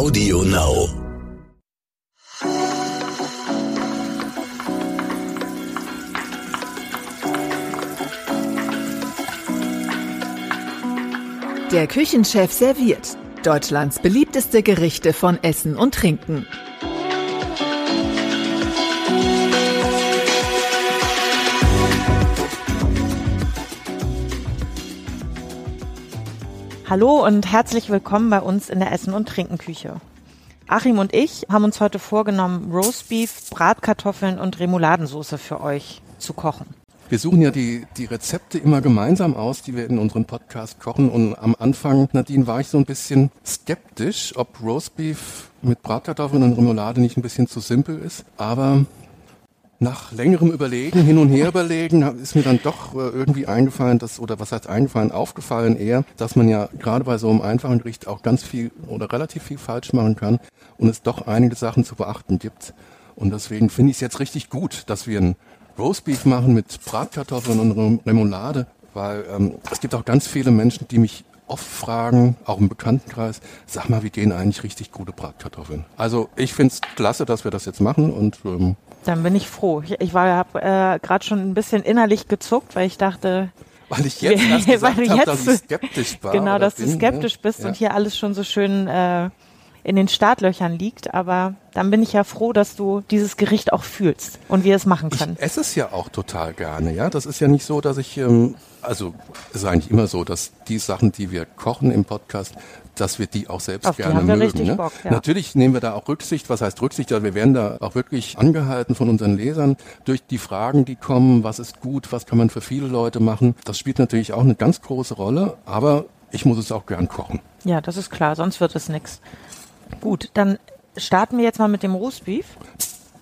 Audio Now. Der Küchenchef serviert Deutschlands beliebteste Gerichte von Essen und Trinken. Hallo und herzlich willkommen bei uns in der Essen- und Trinkenküche. Achim und ich haben uns heute vorgenommen, Roastbeef, Bratkartoffeln und Remouladensauce für euch zu kochen. Wir suchen ja die, die Rezepte immer gemeinsam aus, die wir in unserem Podcast kochen. Und am Anfang, Nadine, war ich so ein bisschen skeptisch, ob Roastbeef mit Bratkartoffeln und Remoulade nicht ein bisschen zu simpel ist. Aber nach längerem Überlegen, hin und her überlegen, ist mir dann doch äh, irgendwie eingefallen, dass, oder was heißt eingefallen, aufgefallen eher, dass man ja gerade bei so einem einfachen Gericht auch ganz viel oder relativ viel falsch machen kann und es doch einige Sachen zu beachten gibt. Und deswegen finde ich es jetzt richtig gut, dass wir ein Roastbeef machen mit Bratkartoffeln und Remoulade, weil ähm, es gibt auch ganz viele Menschen, die mich oft fragen, auch im Bekanntenkreis, sag mal, wie gehen eigentlich richtig gute Bratkartoffeln? Also ich finde es klasse, dass wir das jetzt machen und ähm, Dann bin ich froh. Ich, ich war äh, gerade schon ein bisschen innerlich gezuckt, weil ich dachte, weil ich jetzt erst Weil gesagt du habe, jetzt- dass ich skeptisch war. genau, dass du bin, skeptisch ne? bist Ja. und hier alles schon so schön äh, in den Startlöchern liegt. Aber dann bin ich ja froh, dass du dieses Gericht auch fühlst und wir es machen können. Ich esse es ja auch total gerne, ja. Das ist ja nicht so, dass ich, ähm, also es ist eigentlich immer so, dass die Sachen, die wir kochen im Podcast, dass wir die auch selbst Auf gerne mögen. ne? Bock, ja. Natürlich nehmen wir da auch Rücksicht. Was heißt Rücksicht? Also wir werden da auch wirklich angehalten von unseren Lesern durch die Fragen, die kommen. Was ist gut? Was kann man für viele Leute machen? Das spielt natürlich auch eine ganz große Rolle. Aber ich muss es auch gern kochen. Ja, das ist klar, sonst wird es nix. Gut, dann starten wir jetzt mal mit dem Roastbeef.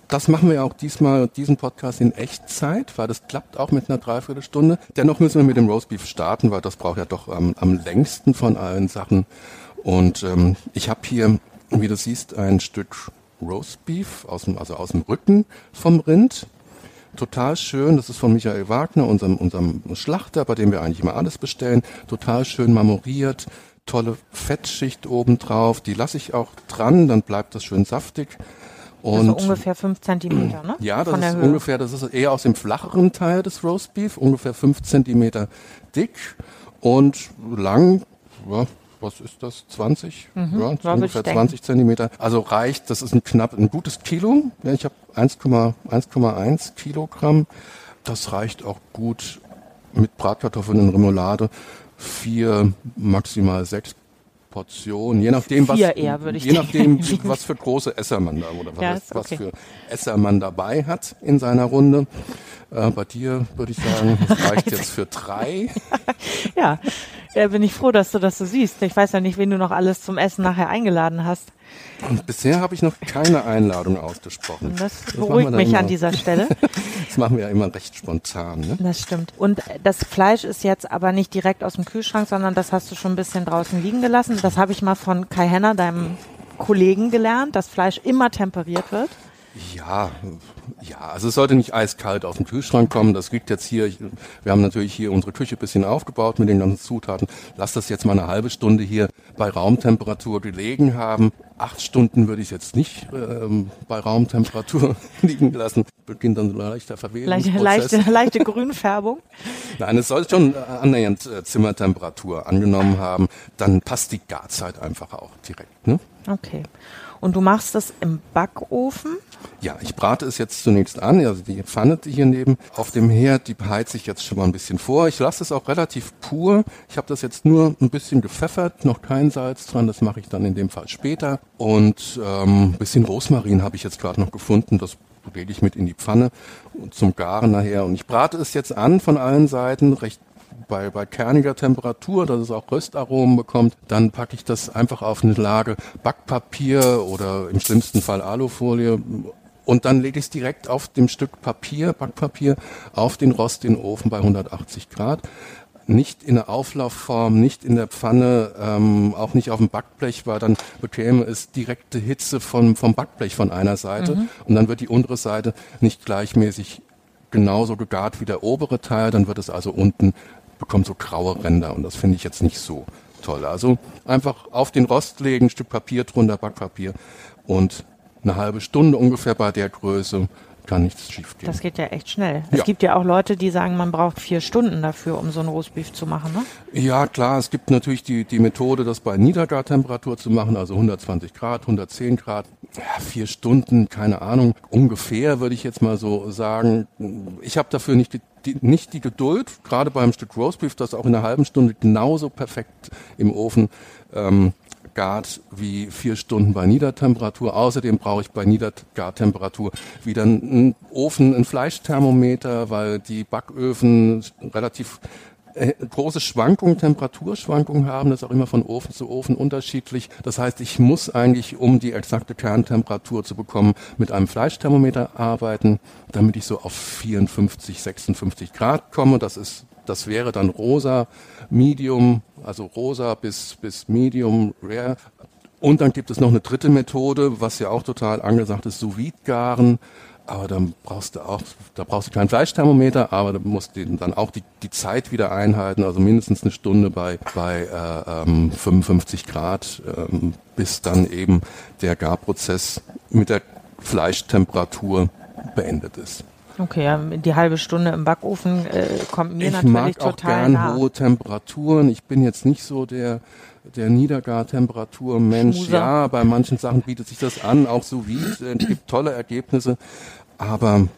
Das machen wir auch diesmal, diesen Podcast in Echtzeit, weil das klappt auch mit einer Dreiviertelstunde. Dennoch müssen wir mit dem Roastbeef starten, weil das braucht ja doch am, am längsten von allen Sachen. Und ähm, ich habe hier, wie du siehst, ein Stück Roastbeef, aus dem, also aus dem Rücken vom Rind. Total schön, das ist von Michael Wagner, unserem, unserem Schlachter, bei dem wir eigentlich immer alles bestellen. Total schön marmoriert, tolle Fettschicht obendrauf. Die lasse ich auch dran, dann bleibt das schön saftig. Also Und ungefähr fünf Zentimeter, ne? ja, das Von der ist Höhe. ungefähr, das ist eher aus dem flacheren Teil des Roastbeef, ungefähr fünf Zentimeter dick und lang, ja, was ist das, 20? ja, Mhm. ja, würd ungefähr ich denken. 20 Zentimeter. Also reicht, das ist ein knapp, ein gutes Kilo. Ja, ich habe 1,1 Kilogramm. Das reicht auch gut mit Bratkartoffeln und Remoulade. Vier, maximal sechs Portionen, je nachdem, was, eher, je nachdem, denken. was für große Esser man da oder was, Ja, was, ist was okay. für Esser man dabei hat in seiner Runde. Äh, bei dir würde ich sagen, das reicht jetzt für drei. Ja, da bin ich froh, dass du das so siehst. Ich weiß ja nicht, wen du noch alles zum Essen nachher eingeladen hast. Und bisher habe ich noch keine Einladung ausgesprochen. Das beruhigt dann mich immer. an dieser Stelle. Das machen wir ja immer recht spontan. Ne? Das stimmt. Und das Fleisch ist jetzt aber nicht direkt aus dem Kühlschrank, sondern das hast du schon ein bisschen draußen liegen gelassen. Das habe ich mal von Kai Henner, deinem Kollegen, gelernt, dass Fleisch immer temperiert wird. Ja, ja, also es sollte nicht eiskalt aus dem Kühlschrank kommen. Das liegt jetzt hier. Ich, wir haben natürlich hier unsere Küche ein bisschen aufgebaut mit den ganzen Zutaten. Lass das jetzt mal eine halbe Stunde hier bei Raumtemperatur gelegen haben. Acht Stunden würde ich jetzt nicht ähm, bei Raumtemperatur liegen lassen. Beginnt dann so ein leichter Leichte, Verwesungsprozess. leichte, leichte Grünfärbung. Nein, es soll schon äh, annähernd äh, Zimmertemperatur angenommen haben. Dann passt die Garzeit einfach auch direkt. Ne? Okay. Und du machst das im Backofen? Ja, ich brate es jetzt zunächst an. Also die Pfanne, die hier neben auf dem Herd, die heize ich jetzt schon mal ein bisschen vor. Ich lasse es auch relativ pur. Ich habe das jetzt nur ein bisschen gepfeffert, noch kein Salz dran. Das mache ich dann in dem Fall später. Und ähm, ein bisschen Rosmarin habe ich jetzt gerade noch gefunden. Das lege ich mit in die Pfanne und zum Garen nachher. Und ich brate es jetzt an von allen Seiten, recht bei, bei kerniger Temperatur, dass es auch Röstaromen bekommt, dann packe ich das einfach auf eine Lage Backpapier oder im schlimmsten Fall Alufolie. Und dann lege ich es direkt auf dem Stück Papier, Backpapier, auf den Rost in den Ofen bei 180 Grad. Nicht in der Auflaufform, nicht in der Pfanne, ähm, auch nicht auf dem Backblech, weil dann bekäme es direkte Hitze vom, vom Backblech von einer Seite. Und dann wird die untere Seite nicht gleichmäßig genauso gegart wie der obere Teil, dann wird es also unten bekommt so graue Ränder und das finde ich jetzt nicht so toll. Also einfach auf den Rost legen, ein Stück Papier drunter, Backpapier und eine halbe Stunde ungefähr bei der Größe kann nichts schiefgehen. Das geht ja echt schnell. Es Ja. gibt ja auch Leute, die sagen, man braucht vier Stunden dafür, um so ein Roastbeef zu machen, ne? Ja, klar, es gibt natürlich die, die Methode, das bei Niedergartemperatur zu machen, also 120 Grad, 110 Grad, ja, vier Stunden, keine Ahnung, ungefähr würde ich jetzt mal so sagen. Ich habe dafür nicht die, die, nicht die Geduld, gerade beim Stück Roastbeef, das auch in einer halben Stunde genauso perfekt im Ofen ähm, gart wie vier Stunden bei Niedertemperatur. Außerdem brauche ich bei Niedergartemperatur wieder einen Ofen, einen Fleischthermometer, weil die Backöfen relativ große Schwankungen, Temperaturschwankungen haben. Das ist auch immer von Ofen zu Ofen unterschiedlich. Das heißt, ich muss eigentlich, um die exakte Kerntemperatur zu bekommen, mit einem Fleischthermometer arbeiten, damit ich so auf 54, 56 Grad komme. Das ist das wäre dann rosa, medium, also rosa bis, bis medium rare. Und dann gibt es noch eine dritte Methode, was ja auch total angesagt ist, sous vide garen. Aber dann brauchst du auch, da brauchst du keinen Fleischthermometer, aber du musst dann auch die, die Zeit wieder einhalten, also mindestens eine Stunde bei, bei äh, ähm, 55 Grad, ähm, bis dann eben der Garprozess mit der Fleischtemperatur beendet ist. Okay, ja, die halbe Stunde im Backofen äh, kommt mir ich natürlich mag auch total gern nah. hohe Temperaturen. Ich bin jetzt nicht so der der Niedergartemperatur-Mensch. Schmuser. Ja, bei manchen Sachen bietet sich das an, auch so wie es gibt tolle Ergebnisse. Aber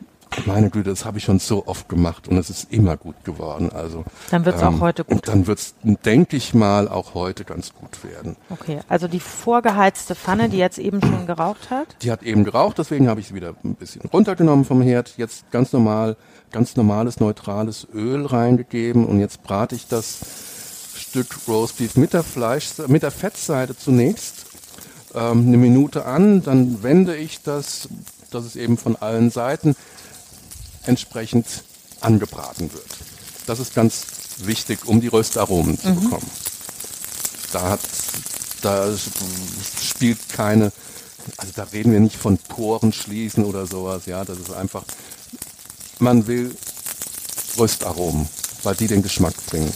meine Güte, das habe ich schon so oft gemacht und es ist immer gut geworden. Also Dann wird's auch heute gut. Dann wird's, denke ich mal, auch heute ganz gut werden. Okay, also die vorgeheizte Pfanne, die jetzt eben schon geraucht hat. Die hat eben geraucht, deswegen habe ich sie wieder ein bisschen runtergenommen vom Herd. Jetzt ganz normal, ganz normales neutrales Öl reingegeben und jetzt brate ich das Stück Roastbeef mit der Fleisch, mit der Fettseite zunächst ähm, eine Minute an, dann wende ich das, dass es eben von allen Seiten entsprechend angebraten wird. Das ist ganz wichtig, um die Röstaromen zu bekommen. Da hat, da spielt keine, also da reden wir nicht von Poren schließen oder sowas, ja, das ist einfach, man will Röstaromen, weil die den Geschmack bringen.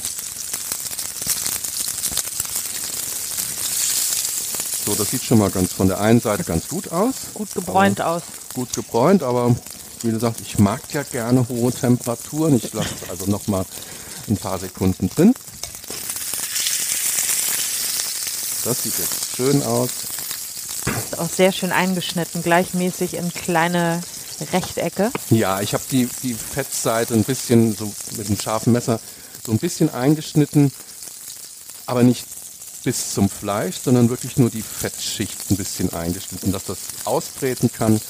So, das sieht schon mal ganz von der einen Seite ganz gut aus. Gut gebräunt aus. Gut gebräunt, aber wie gesagt, ich mag ja gerne hohe Temperaturen. Ich lasse es also noch mal ein paar Sekunden drin. Das sieht jetzt schön aus. Ist auch sehr schön eingeschnitten, gleichmäßig in kleine Rechtecke. Ja, ich habe die, die Fettseite ein bisschen so mit einem scharfen Messer so ein bisschen eingeschnitten, aber nicht bis zum Fleisch, sondern wirklich nur die Fettschicht ein bisschen eingeschnitten, dass das ausbreten kann.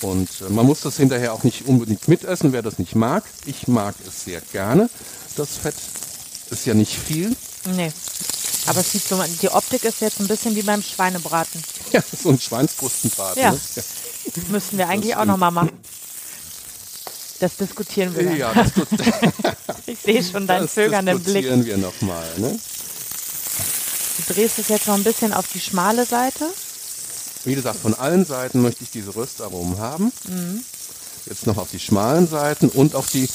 Und äh, man muss das hinterher auch nicht unbedingt mitessen, wer das nicht mag. Ich mag es sehr gerne. Das Fett ist ja nicht viel. Nee. Aber es sieht so, die Optik ist jetzt ein bisschen wie beim Schweinebraten. Ja, so ein Schweinsbrustenbraten. Ja. Ne? Müssten wir eigentlich auch nochmal machen. Das diskutieren wir. Ja, dann. das, tut- Ich sehe schon deinen das zögernden Blick. diskutieren wir nochmal. Ne? Du drehst es jetzt noch ein bisschen auf die schmale Seite. Wie gesagt, von allen Seiten möchte ich diese Röstaromen haben. Mhm. Jetzt noch auf die schmalen Seiten und auf die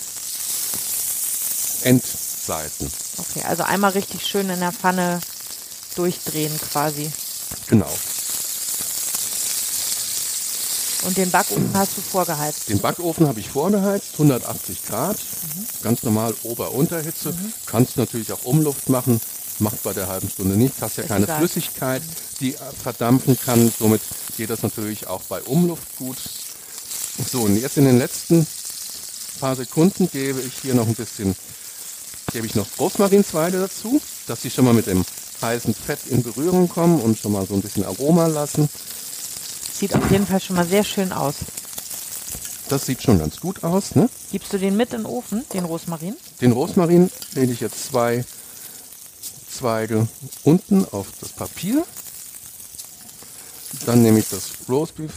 Endseiten. Okay, also einmal richtig schön in der Pfanne durchdrehen quasi. Genau. Und den Backofen hast du vorgeheizt. Den Backofen habe ich vorgeheizt, 180 Grad, ganz normal Ober-Unterhitze. Kannst natürlich auch Umluft machen, macht bei der halben Stunde nicht. Hast ja keine egal. Flüssigkeit, die äh, verdampfen kann. Somit geht das natürlich auch bei Umluft gut. So, und jetzt in den letzten paar Sekunden gebe ich hier noch ein bisschen, gebe ich noch Rosmarinsweide dazu, dass sie schon mal mit dem heißen Fett in Berührung kommen und schon mal so ein bisschen Aroma lassen. Sieht auf jeden Fall schon mal sehr schön aus. Das sieht schon ganz gut aus, ne? Gibst du den mit in den Ofen, den Rosmarin? Den Rosmarin lege ich jetzt zwei Zweige unten auf das Papier. Dann nehme ich das Roastbeef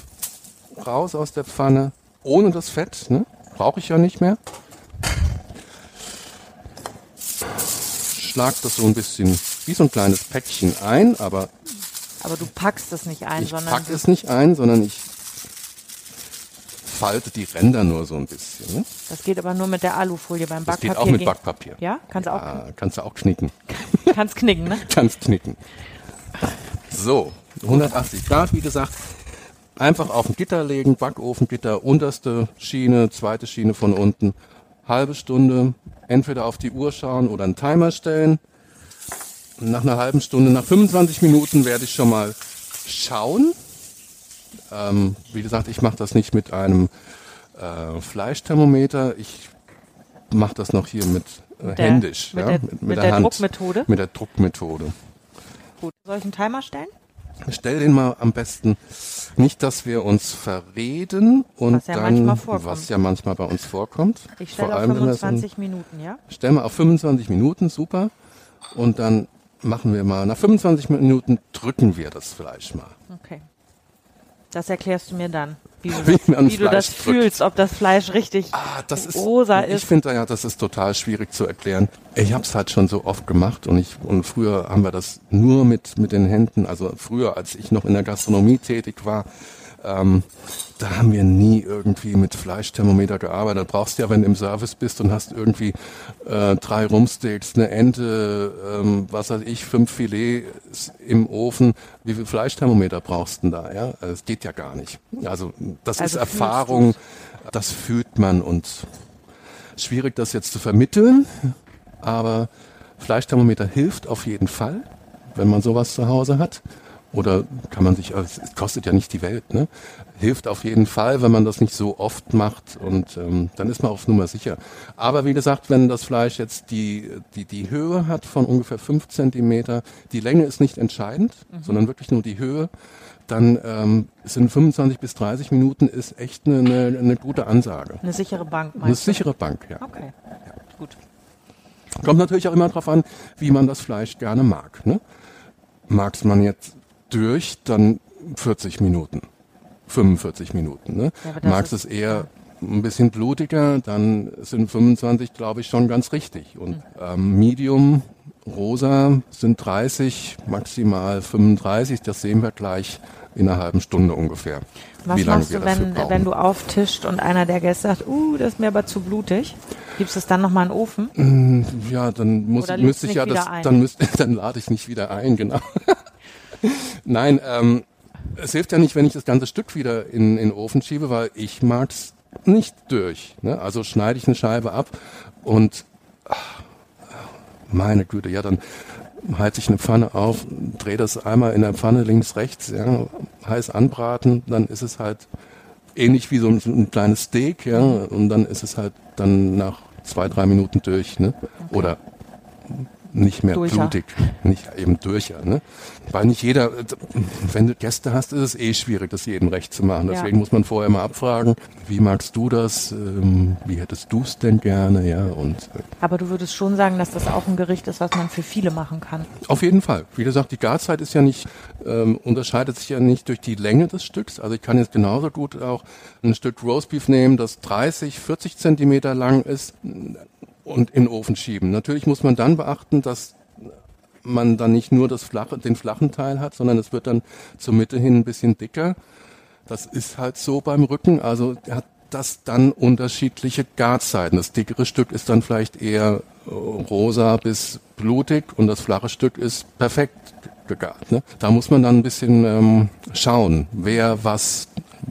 raus aus der Pfanne, ohne das Fett. Ne? Brauche ich ja nicht mehr. Schlag das so ein bisschen wie so ein kleines Päckchen ein, aber Aber du packst es nicht ein, ich sondern packe es nicht ein, sondern ich faltet die Ränder nur so ein bisschen. Ne? Das geht aber nur mit der Alufolie beim Das Backpapier. geht auch mit Backpapier. Ja, kannst du auch Ah, kannst du auch knicken. kannst knicken, ne? Kannst knicken. So, 180 Grad, wie gesagt. Einfach auf ein Gitter legen, Backofengitter, unterste Schiene, zweite Schiene von unten. Halbe Stunde, entweder auf die Uhr schauen oder einen Timer stellen. Nach einer halben Stunde, nach 25 Minuten werde ich schon mal schauen. Ähm, wie gesagt, ich mache das nicht mit einem äh, Fleischthermometer. Ich mache das noch hier mit äh, der- händisch. mit ja, der- mit der Hand. Druckmethode? Mit der Druckmethode. Gut. Soll ich einen Timer stellen? Stell den mal am besten nicht, dass wir uns verreden und Was ja dann, was ja manchmal bei uns vorkommt. Ich stelle Vor auf allem, wenn das ein- 25 Minuten, ja? Stell mal auf 25 Minuten, super. Und dann machen wir mal, nach 25 Minuten drücken wir das Fleisch mal. Okay. Das erklärst du mir dann, wie du Wie das, wie du das fühlst, ob das Fleisch richtig Ah, das ist, rosa ich ist. finde ja, das ist total schwierig zu erklären. Ich habe es halt schon so oft gemacht und ich und früher haben wir das nur mit mit den Händen. Also früher, als ich noch in der Gastronomie tätig war, ähm, da haben wir nie irgendwie mit Fleischthermometer gearbeitet. Brauchst du ja, wenn du im Service bist und hast irgendwie äh, drei Rumsteaks, eine Ente, ähm, was weiß ich, fünf Filets im Ofen. Wie viel Fleischthermometer brauchst du denn da? Ja, also, es geht ja gar nicht. Also das Also ist Erfahrung, das fühlt man und schwierig, das jetzt zu vermitteln, aber Fleischthermometer hilft auf jeden Fall, wenn man sowas zu Hause hat. Oder kann man sich, also es kostet ja nicht die Welt, ne? Hilft auf jeden Fall, wenn man das nicht so oft macht und ähm, dann ist man auf Nummer sicher. Aber wie gesagt, wenn das Fleisch jetzt die, die, die Höhe hat von ungefähr fünf Zentimeter, die Länge ist nicht entscheidend, sondern wirklich nur die Höhe, dann ähm, sind 25 bis 30 Minuten ist echt eine, eine, eine gute Ansage. eine sichere Bank Eine meinst du? sichere Bank, ja. Okay. Gut. Kommt natürlich auch immer darauf an, wie man das Fleisch gerne mag. Ne? Mag's man jetzt durch, dann 40 Minuten, 45 Minuten. Ne? Ja, Magst ist- es eher ein bisschen blutiger, dann sind 25, glaube ich, schon ganz richtig. Und Hm. ähm, Medium, rosa sind 30, maximal 35. Das sehen wir gleich in einer halben Stunde ungefähr. Was machst du, wenn, brauchen. wenn du auftischt und einer der Gäste sagt, uh, das ist mir aber zu blutig? Gibst es dann nochmal in den Ofen? Ja, dann muss, müsste ich ja das, ein? dann müsste, dann lade ich nicht wieder ein, genau. Nein, ähm, es hilft ja nicht, wenn ich das ganze Stück wieder in, in den Ofen schiebe, weil ich mag's nicht durch. Ne? Also schneide ich eine Scheibe ab und ach, meine Güte, ja, dann heize ich eine Pfanne auf, drehe das einmal in der Pfanne links, rechts, ja, heiß anbraten, dann ist es halt ähnlich wie so ein, ein kleines Steak, ja, und dann ist es halt dann nach zwei, drei Minuten durch, ne? Oder nicht mehr Durcher. blutig, nicht eben durcher, ne? Weil nicht jeder, wenn du Gäste hast, ist es eh schwierig, das jedem recht zu machen. Deswegen Ja. muss man vorher mal abfragen, wie magst du das, ähm, wie hättest du es denn gerne, ja, und äh, Aber du würdest schon sagen, dass das auch ein Gericht ist, was man für viele machen kann. Auf jeden Fall. Wie gesagt, die Garzeit ist ja nicht, ähm, unterscheidet sich ja nicht durch die Länge des Stücks. Also ich kann jetzt genauso gut auch ein Stück Roastbeef nehmen, das 30, 40 Zentimeter lang ist und in den Ofen schieben. Natürlich muss man dann beachten, dass man dann nicht nur das flache, den flachen Teil hat, sondern es wird dann zur Mitte hin ein bisschen dicker. Das ist halt so beim Rücken. Also hat das dann unterschiedliche Garzeiten. Das dickere Stück ist dann vielleicht eher äh, rosa bis blutig und das flache Stück ist perfekt gegart. Ne? Da muss man dann ein bisschen ähm, schauen, wer was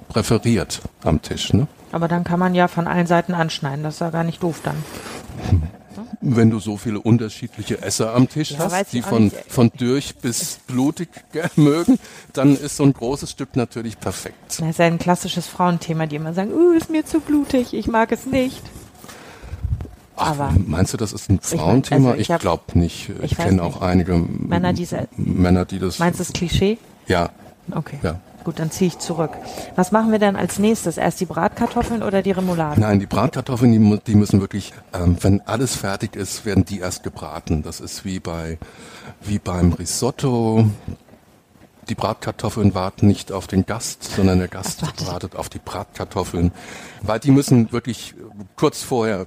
präferiert am Tisch. Ne? Aber dann kann man ja von allen Seiten anschneiden. Das ist ja gar nicht doof dann. Wenn du so viele unterschiedliche Esser am Tisch Ja, hast, ich die von, nicht. von durch bis blutig mögen, dann ist so ein großes Stück natürlich perfekt. Das ist ja ein klassisches Frauenthema, die immer sagen, uh, ist mir zu blutig, ich mag es nicht. Aber Meinst du, das ist ein mein, Frauenthema? also ich ich hab- glaube nicht. Ich, ich kenne auch einige Männer, die Männer, die das. meinst du das Klischee? Ja, Okay. ja. Gut, dann ziehe ich zurück. Was machen wir denn als nächstes? Erst die Bratkartoffeln oder die Remoulade? Nein, die Bratkartoffeln, die, die müssen wirklich, ähm, wenn alles fertig ist, werden die erst gebraten. Das ist wie bei, wie beim Risotto. Die Bratkartoffeln warten nicht auf den Gast, sondern der Gast wartet- auf die Bratkartoffeln, weil die müssen wirklich kurz vorher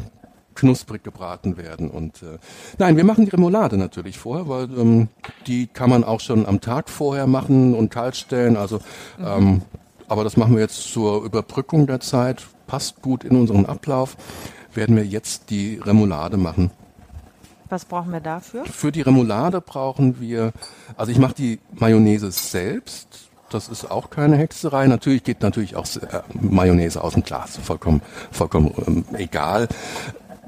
knusprig gebraten werden. Und äh, nein, wir machen die Remoulade natürlich vorher, weil ähm, die kann man auch schon am Tag vorher machen und kalt stellen. Also ähm, aber das machen wir jetzt zur Überbrückung der Zeit, passt gut in unseren Ablauf, werden wir jetzt die Remoulade machen. Was brauchen wir dafür? Für die Remoulade brauchen wir, also ich mache die Mayonnaise selbst. Das ist auch keine Hexerei. Natürlich geht natürlich auch äh, Mayonnaise aus dem Glas. Vollkommen, vollkommen ähm, egal.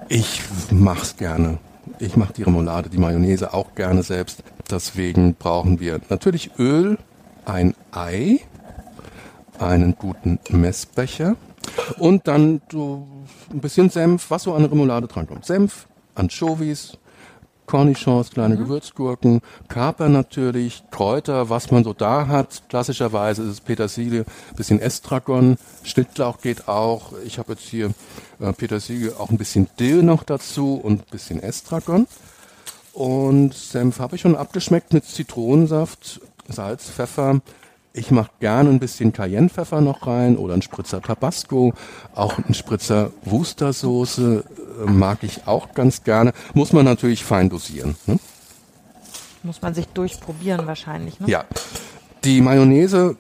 Ich mach's gerne. Ich mache die Remoulade, die Mayonnaise auch gerne selbst. Deswegen brauchen wir natürlich Öl, ein Ei, einen guten Messbecher und dann so ein bisschen Senf, was so an Remoulade drankommt. Senf, Anchovies, Cornichons, kleine mhm. Gewürzgurken, Kaper natürlich, Kräuter, was man so da hat. Klassischerweise ist es Petersilie, bisschen Estragon, Schnittlauch geht auch. Ich habe jetzt hier äh, Petersilie, auch ein bisschen Dill noch dazu und ein bisschen Estragon. Und Senf habe ich schon abgeschmeckt mit Zitronensaft, Salz, Pfeffer, ich mache gerne ein bisschen Cayennepfeffer noch rein oder ein Spritzer Tabasco, auch ein Spritzer Wustersoße äh, mag ich auch ganz gerne. Muss man natürlich fein dosieren. Ne? Muss man sich durchprobieren wahrscheinlich. Ne? Ja, die Mayonnaise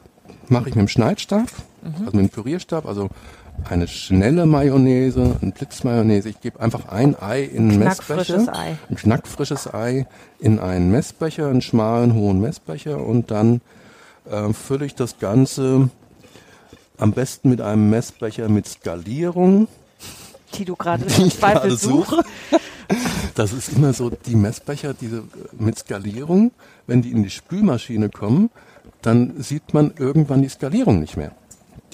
mache ich mit dem Schneidsstab, mhm. also mit dem Pürierstab, also eine schnelle Mayonnaise, ein Blitzmayonnaise. Ich gebe einfach ein Ei in einen Messbecher. Ei. Ein knackfrisches Ei in einen Messbecher, einen schmalen, hohen Messbecher und dann äh, fülle ich das Ganze am besten mit einem Messbecher mit Skalierung. Die du gerade Zweifel suche. Das ist immer so, die Messbecher, diese mit Skalierung, wenn die in die Spülmaschine kommen, dann sieht man irgendwann die Skalierung nicht mehr.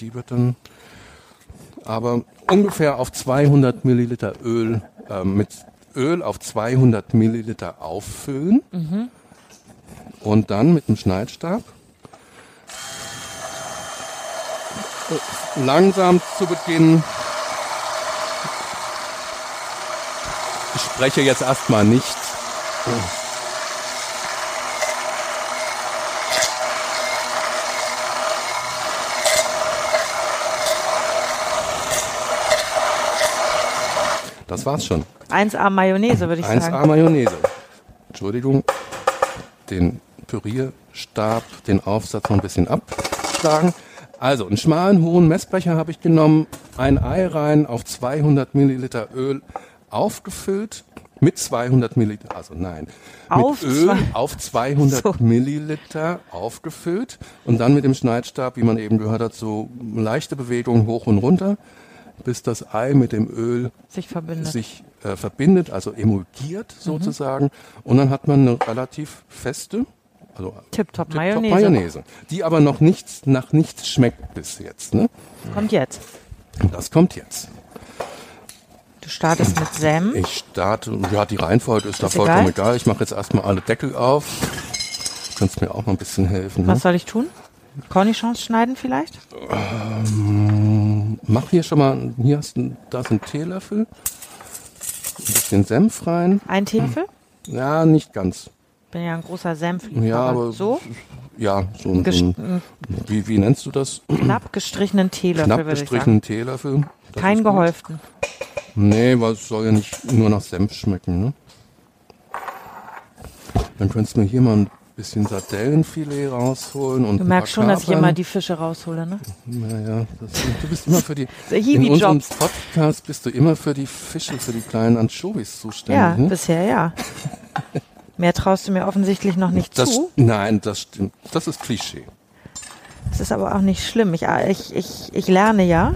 Die wird dann aber ungefähr auf 200 Milliliter Öl, äh, mit Öl auf 200 Milliliter auffüllen mhm. und dann mit dem Schneidstab langsam zu Beginn. Ich spreche jetzt erstmal nicht. Das war's schon. 1A Mayonnaise, würde ich 1A sagen. 1A Mayonnaise. Entschuldigung. Den Pürierstab, den Aufsatz noch ein bisschen abschlagen. Also einen schmalen, hohen Messbecher habe ich genommen, ein Ei rein, auf 200 Milliliter Öl aufgefüllt, mit 200 Milliliter, also nein, auf mit Öl auf 200 so. Milliliter aufgefüllt und dann mit dem Schneidstab, wie man eben gehört hat, so leichte Bewegungen hoch und runter, bis das Ei mit dem Öl sich verbindet, sich, äh, verbindet also emulgiert mhm. sozusagen. Und dann hat man eine relativ feste, also Tip-Top Tip Mayonnaise. Mayonnaise. Die aber noch nichts, nach nichts schmeckt bis jetzt. Ne? Kommt jetzt. Das kommt jetzt. Du startest mit Senf. Ich starte, ja, die Reihenfolge ist, ist da vollkommen egal. egal. Ich mache jetzt erstmal alle Deckel auf. Du kannst mir auch mal ein bisschen helfen. Was ne? soll ich tun? Cornichons schneiden vielleicht? Ähm, mach hier schon mal, hier hast du, da ist ein Teelöffel. Ein bisschen Senf rein. Ein Teelöffel? Ja, nicht ganz bin ja ein großer Senfliebhaber. Ja, aber so? Ja, so ein, ein wie, wie nennst du das? Knapp gestrichenen Teelöffel, Knapp gestrichenen Teelöffel. Kein gehäuften. Nee, weil es soll ja nicht nur nach Senf schmecken, ne? Dann könntest du mir hier mal ein bisschen Sardellenfilet rausholen und Du merkst schon, dass ich immer die Fische raushole, ne? Naja, das, du bist immer für die, in unserem Podcast bist du immer für die Fische, für die kleinen Anchovies zuständig. Ja, ne? bisher ja. Mehr traust du mir offensichtlich noch nicht das, zu. Nein, das stimmt. Das ist Klischee. Das ist aber auch nicht schlimm. Ich, ich, ich, ich lerne ja.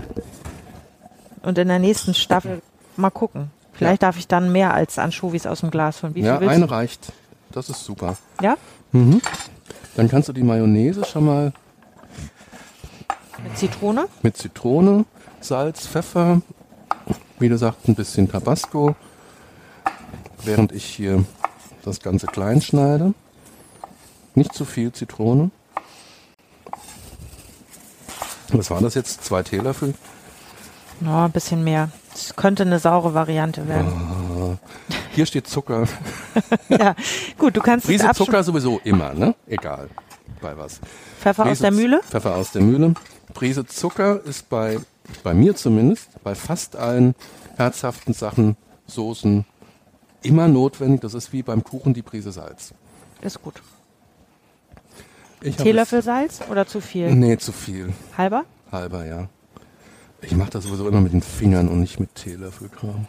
Und in der nächsten Staffel mal gucken. Vielleicht ja. darf ich dann mehr als Anchovies aus dem Glas von Wie ja, eine reicht. Das ist super. Ja? Mhm. Dann kannst du die Mayonnaise schon mal mit Zitrone? Mit Zitrone, Salz, Pfeffer, wie du sagst, ein bisschen Tabasco. Während ich hier das Ganze klein schneide. Nicht zu viel Zitrone. Was war das jetzt? Zwei Teelöffel? No, ein bisschen mehr. Es könnte eine saure Variante werden. Ah, hier steht Zucker. ja, gut, du kannst Prise Zucker sowieso immer, ne? Egal. Bei was. Pfeffer Prise aus der Mühle? Pfeffer aus der Mühle. Prise Zucker ist bei, bei mir zumindest, bei fast allen herzhaften Sachen, Soßen, immer notwendig. Das ist wie beim Kuchen die Prise Salz. Ist gut. Ich Teelöffel Salz oder zu viel? Nee, zu viel. Halber? Halber, ja. Ich mache das sowieso immer mit den Fingern und nicht mit Teelöffelkram.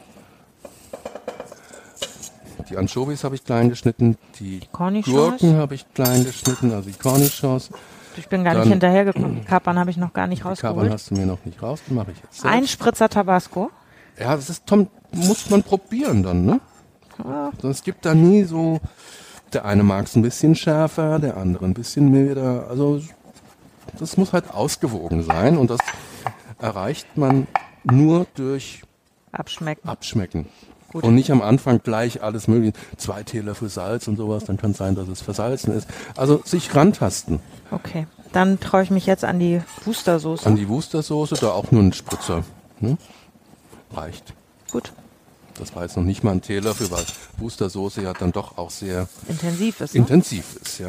Die Anchovies habe ich klein geschnitten, die? Gurken habe ich klein geschnitten, also die Cornichons. Ich bin gar Dann- nicht hinterhergekommen. Kapern habe ich noch gar nicht Kapern rausgeholt. hast du mir noch nicht raus, mache ich jetzt. selbst. Ein Spritzer Tabasco. Ja, das ist, Tom, muss man probieren dann, ne? Ah. Es gibt da nie so, der eine mag es ein bisschen schärfer, der andere ein bisschen milder. Also das muss halt ausgewogen sein und das erreicht man nur durch Abschmecken. Abschmecken. Gut. Und nicht am Anfang gleich alles mögliche, zwei Teelöffel Salz und sowas, dann kann es sein, dass es versalzen ist. Also sich rantasten Okay. Dann traue ich mich jetzt an die Boostersoße. an die Wustersoße, da auch nur ein Spritzer. Ne? Reicht. Gut. Das war jetzt noch nicht mal ein Teelöffel, weil Wustersoße ja dann doch auch sehr Intensiv ist, ne? intensiv ist, ja.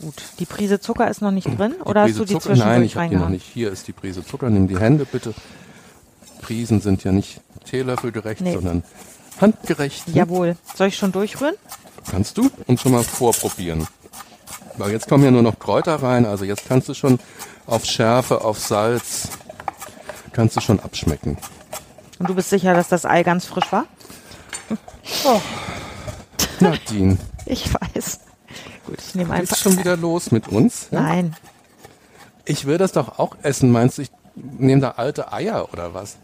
Gut. Die Prise Zucker ist noch nicht drin? Die Oder hast Prise du die Zucker, zwischendurch Nein, ich habe die noch nicht. Hier ist die Prise Zucker. Nimm die Hände bitte. Prisen sind ja nicht Teelöffelgerecht, Nee. sondern handgerecht. ne? Jawohl. Soll ich schon durchrühren? Kannst du und schon mal vorprobieren. Weil jetzt kommen ja nur noch Kräuter rein, also jetzt kannst du schon auf Schärfe, auf Salz, kannst du schon abschmecken. Und du bist sicher, dass das Ei ganz frisch war? Nadine, Ich weiß. Gut, ich nehme geht's einfach. schon wieder los mit uns? Ja? Nein. Ich will das doch auch essen. Meinst du, ich nehme da alte Eier oder was?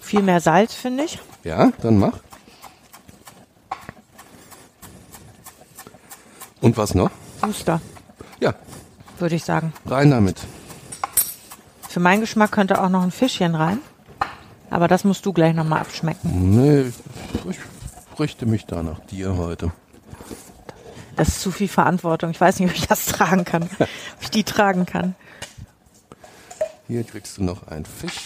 Viel mehr Salz, finde ich. Ja, dann mach. Und was noch? Booster, Ja, würde ich sagen. rein damit. Für meinen Geschmack könnte auch noch ein Fischchen rein. Aber das musst du gleich nochmal abschmecken. Nee, ich richte mich da nach dir heute. Das ist zu viel Verantwortung. Ich weiß nicht, ob ich das tragen kann. ob ich die tragen kann. Hier kriegst du noch einen Fisch.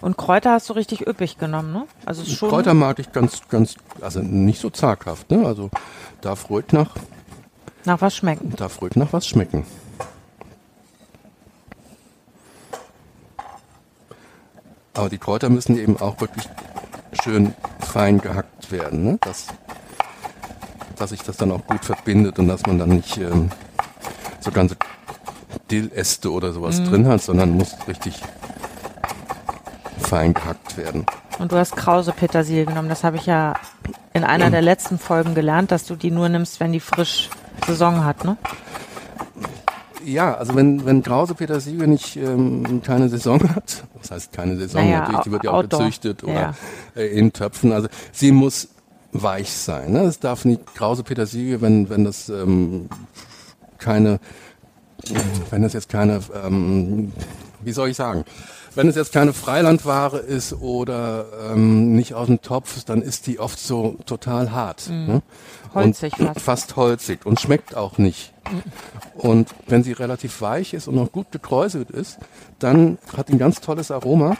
Und Kräuter hast du richtig üppig genommen, ne? Also ist schon. Kräuter mag ich ganz, ganz, also nicht so zaghaft, ne? Also darf ruhig nach, Nach was schmecken. darf ruhig nach was schmecken. Aber die Kräuter müssen eben auch wirklich schön fein gehackt werden, ne? Dass, dass sich das dann auch gut verbindet und dass man dann nicht ähm, so ganze Dilläste oder sowas drin hat, sondern muss richtig fein gehackt werden. Und du hast krause Petersilie genommen. Das habe ich ja in einer der letzten Folgen gelernt, dass du die nur nimmst, wenn die frisch Saison hat, ne? Ja, also wenn, wenn Krause Petersilie nicht ähm, keine Saison hat, das heißt keine Saison, Naja, natürlich, die wird ja auch Outdoor. gezüchtet oder Ja. äh, in Töpfen, also sie muss weich sein. Ne? Es darf nicht Krause Petersilie, wenn, wenn das ähm, keine, wenn das jetzt keine, ähm, wie soll ich sagen, wenn es jetzt keine Freilandware ist oder ähm, nicht aus dem Topf, dann ist die oft so total hart. Ne? Holzig und, fast. Fast holzig und schmeckt auch nicht. Und wenn sie relativ weich ist und noch gut gekräuselt ist, dann hat die ein ganz tolles Aroma.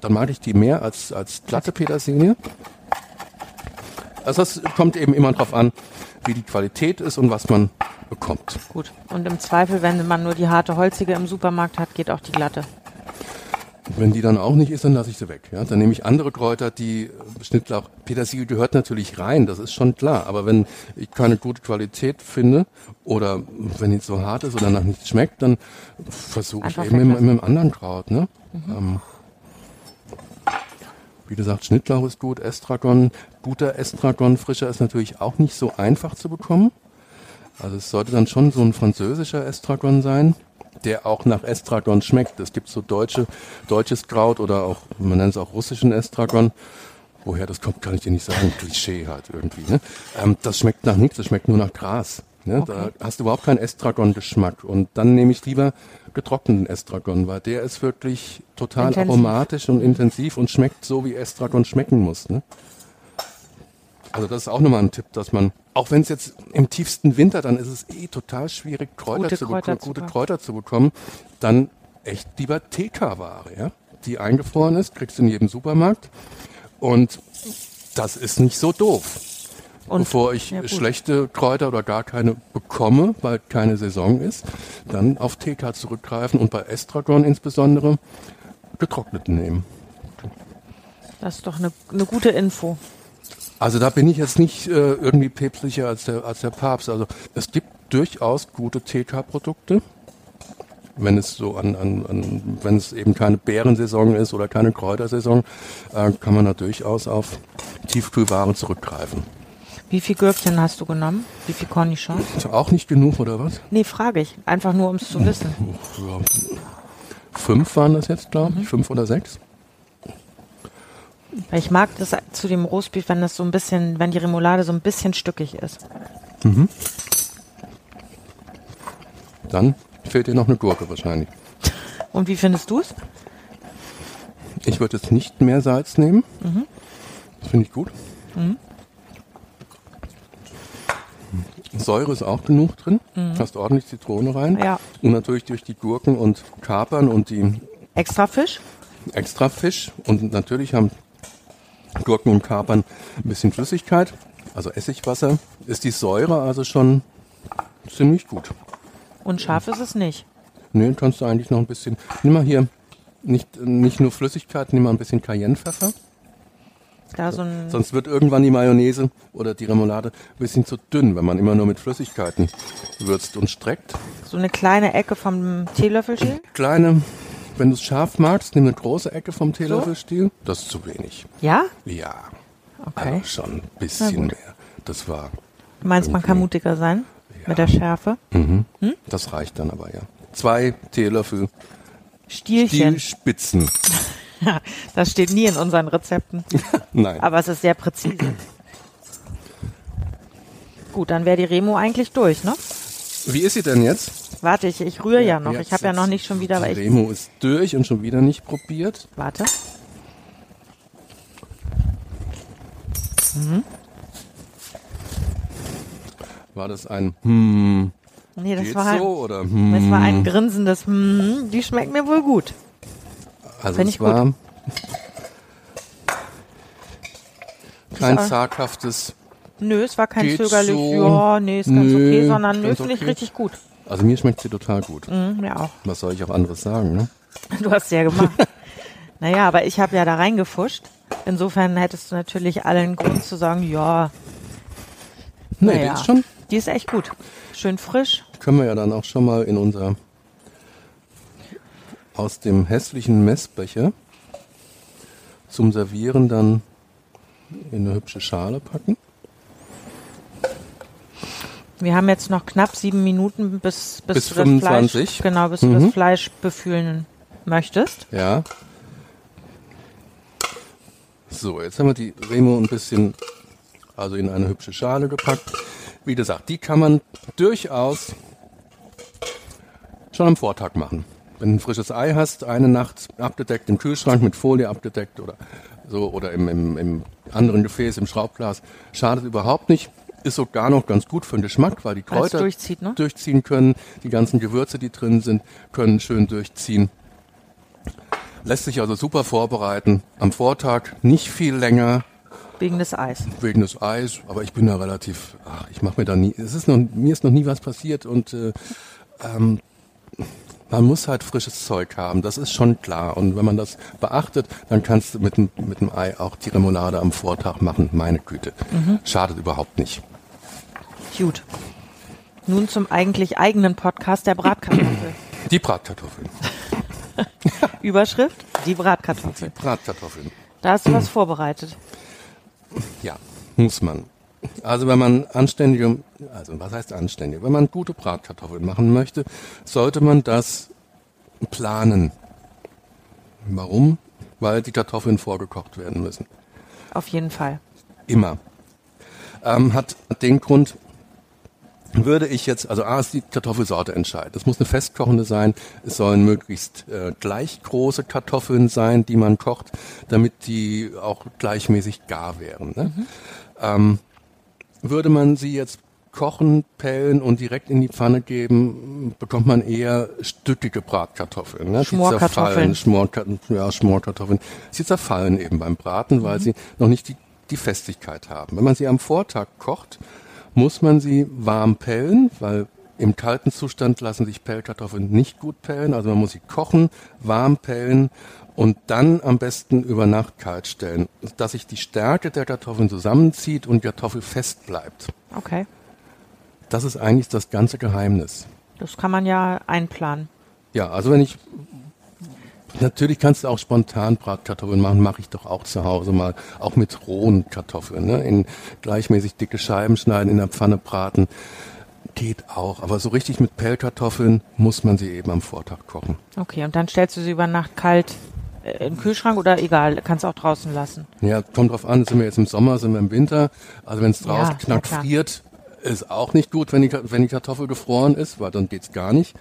Dann mag ich die mehr als, als glatte Petersilie. Also es kommt eben immer drauf an, wie die Qualität ist und was man bekommt. Gut. Und im Zweifel, wenn man nur die harte holzige im Supermarkt hat, geht auch die glatte. Wenn die dann auch nicht ist, dann lasse ich sie weg. Ja? Dann nehme ich andere Kräuter, die äh, Schnittlauch. Petersilie gehört natürlich rein, das ist schon klar. Aber wenn ich keine gute Qualität finde oder wenn die so hart ist oder nach nichts schmeckt, dann versuche ich eben mit, einem anderen Kraut. Ne? Ähm, wie gesagt, Schnittlauch ist gut, Estragon, guter Estragon, frischer ist natürlich auch nicht so einfach zu bekommen. Also es sollte dann schon so ein französischer Estragon sein, der auch nach Estragon schmeckt. Es gibt so deutsche, deutsches Kraut oder auch, man nennt es auch russischen Estragon. Woher das kommt, kann ich dir nicht sagen. Klischee halt irgendwie. Ne? Ähm, das schmeckt nach nichts, das schmeckt nur nach Gras. Ne? Da hast du überhaupt keinen Estragon-Geschmack. Und dann nehme ich lieber getrockneten Estragon, weil der ist wirklich total Intensiv. aromatisch und intensiv und schmeckt so, wie Estragon schmecken muss. Ne? Also das ist auch nochmal ein Tipp, dass man, auch wenn es jetzt im tiefsten Winter, dann ist es eh total schwierig, Kräuter Gute zu Kräuter beko- zu gute bekommen. Kräuter zu bekommen, dann echt lieber TK-Ware, ja? Die eingefroren ist, kriegst du in jedem Supermarkt. Und das ist nicht so doof. Und- Bevor ich ja, schlechte Kräuter oder gar keine bekomme, weil keine Saison ist, dann auf TK zurückgreifen und bei Estragon insbesondere getrockneten nehmen. Das ist doch eine, eine gute Info. Also da bin ich jetzt nicht äh, irgendwie päpstlicher als der, als der Papst. Also es gibt durchaus gute TK-Produkte, wenn es so an, an, an, wenn es eben keine Beerensaison ist oder keine Kräutersaison, äh, kann man da durchaus auf Tiefkühlwaren zurückgreifen. Wie viel Gürkchen hast du genommen? Wie viel Cornichon? Auch nicht genug, oder was? Nee, frage ich. Einfach nur, um es zu wissen. Ja, fünf waren das jetzt, glaube ich. Fünf oder sechs. Ich mag das zu dem Roastbeef, wenn das so ein bisschen, wenn die Remoulade so ein bisschen stückig ist. Dann fehlt dir noch eine Gurke wahrscheinlich. Und wie findest du es? Ich würde jetzt nicht mehr Salz nehmen. Das finde ich gut. Säure ist auch genug drin. Hast ordentlich Zitrone rein. Ja. Und natürlich durch die Gurken und Kapern und die Extra Fisch? extra Fisch. Und natürlich haben Gurken und Kapern ein bisschen Flüssigkeit, also Essigwasser. Ist die Säure also schon ziemlich gut. Und scharf ist es nicht. Nee, kannst du eigentlich noch ein bisschen. Nimm mal hier nicht, nicht nur Flüssigkeit, nimm mal ein bisschen Cayennepfeffer. Da so ein, Sonst wird irgendwann die Mayonnaise oder die Remoulade ein bisschen zu dünn, wenn man immer nur mit Flüssigkeiten würzt und streckt. so eine kleine Ecke vom Teelöffelschäl. Kleine, wenn du es scharf magst, nimm eine große Ecke vom Teelöffelstiel. Das ist zu wenig. Ja? Ja, Okay. also schon ein bisschen mehr. Das war, Du meinst, man kann mutiger sein? Mit der Schärfe? das reicht dann aber ja. Zwei Teelöffel Stielchen. Stielspitzen. Das steht nie in unseren Rezepten. Nein. Aber es ist sehr präzise. Gut, dann wäre die Remo eigentlich durch, ne? Wie ist sie denn jetzt? Warte, ich, ich rühre ja noch. Jetzt- Ich habe ja noch nicht schon wieder, Die weil ich. Remo ist durch und schon wieder nicht probiert. Warte. War das ein hm, Nee, das war, ein, so oder hm? das war ein grinsendes hm, die schmeckt mir wohl gut. Also Find es ich gut. war kein auch- zaghaftes. Nö, es war kein zögerlich, so. ja, nee, ist ganz Nö, okay, sondern nö, finde ich okay. richtig gut. Also mir schmeckt sie total gut. Mhm, mir auch. Was soll ich auch anderes sagen, ne? Du hast ja gemacht. naja, aber ich habe ja da reingefuscht. Insofern hättest du natürlich allen Grund zu sagen, ja, Nee, naja, die ist schon, die ist echt gut. Schön frisch. können wir ja dann auch schon mal in unser aus dem hässlichen Messbecher zum Servieren dann in eine hübsche Schale packen. Wir haben jetzt noch knapp sieben Minuten, bis, bis, Bis du das 25. Fleisch, genau, bis du Mhm. das Fleisch befühlen möchtest. Ja. So, jetzt haben wir die Remo ein bisschen also in eine hübsche Schale gepackt. Wie gesagt, die kann man durchaus schon am Vortag machen. Wenn du ein frisches Ei hast, eine Nacht abgedeckt im Kühlschrank mit Folie abgedeckt oder so oder im, im, im anderen Gefäß, im Schraubglas, schadet überhaupt nicht. Ist sogar noch ganz gut für den Geschmack, weil die Kräuter ne? durchziehen können. Die ganzen Gewürze, die drin sind, können schön durchziehen. Lässt sich also super vorbereiten. Am Vortag nicht viel länger Wegen des Eis. wegen des Eis, aber ich bin da relativ, ach, ich mache mir da nie, es ist noch, mir ist noch nie was passiert und äh, ähm, man muss halt frisches Zeug haben, das ist schon klar. Und wenn man das beachtet, dann kannst du mit dem, mit dem Ei auch die Remoulade am Vortag machen, meine Güte. Schadet überhaupt nicht. Gut. Nun zum eigentlich eigenen Podcast der Bratkartoffel. Die Bratkartoffeln. Überschrift, die Bratkartoffel. Bratkartoffeln. Da hast du was vorbereitet. Ja, muss man. Also wenn man anständige, also was heißt anständig? Wenn man gute Bratkartoffeln machen möchte, sollte man das planen. Warum? Weil die Kartoffeln vorgekocht werden müssen. Auf jeden Fall. Immer. Ähm, hat den Grund, würde ich jetzt, also A ist die Kartoffelsorte entscheidend. Es muss eine festkochende sein. Es sollen möglichst äh, gleich große Kartoffeln sein, die man kocht, damit die auch gleichmäßig gar wären. Ne? Ähm, würde man sie jetzt kochen, pellen und direkt in die Pfanne geben, bekommt man eher stückige Bratkartoffeln. Ne? Schmorkartoffeln. zerfallen, Schmorka ja, Schmorkartoffeln. Sie zerfallen eben beim Braten, weil sie noch nicht die, die Festigkeit haben. Wenn man sie am Vortag kocht, muss man sie warm pellen, weil im kalten Zustand lassen sich Pellkartoffeln nicht gut pellen. Also man muss sie kochen, warm pellen und dann am besten über Nacht kalt stellen, dass sich die Stärke der Kartoffeln zusammenzieht und die Kartoffel fest bleibt. Okay. Das ist eigentlich das ganze Geheimnis. Das kann man ja einplanen. Ja, also wenn ich Natürlich kannst du auch spontan Bratkartoffeln machen, mache ich doch auch zu Hause mal, auch mit rohen Kartoffeln, ne? in gleichmäßig dicke Scheiben schneiden, in der Pfanne braten, geht auch. Aber so richtig mit Pellkartoffeln muss man sie eben am Vortag kochen. Okay, und dann stellst du sie über Nacht kalt äh, im Kühlschrank oder egal, kannst du auch draußen lassen? Ja, kommt drauf an, sind wir jetzt im Sommer, sind wir im Winter. Also wenn es draußen Ja, klar. friert, ist auch nicht gut, wenn die, wenn die Kartoffel gefroren ist, weil dann geht's gar nicht.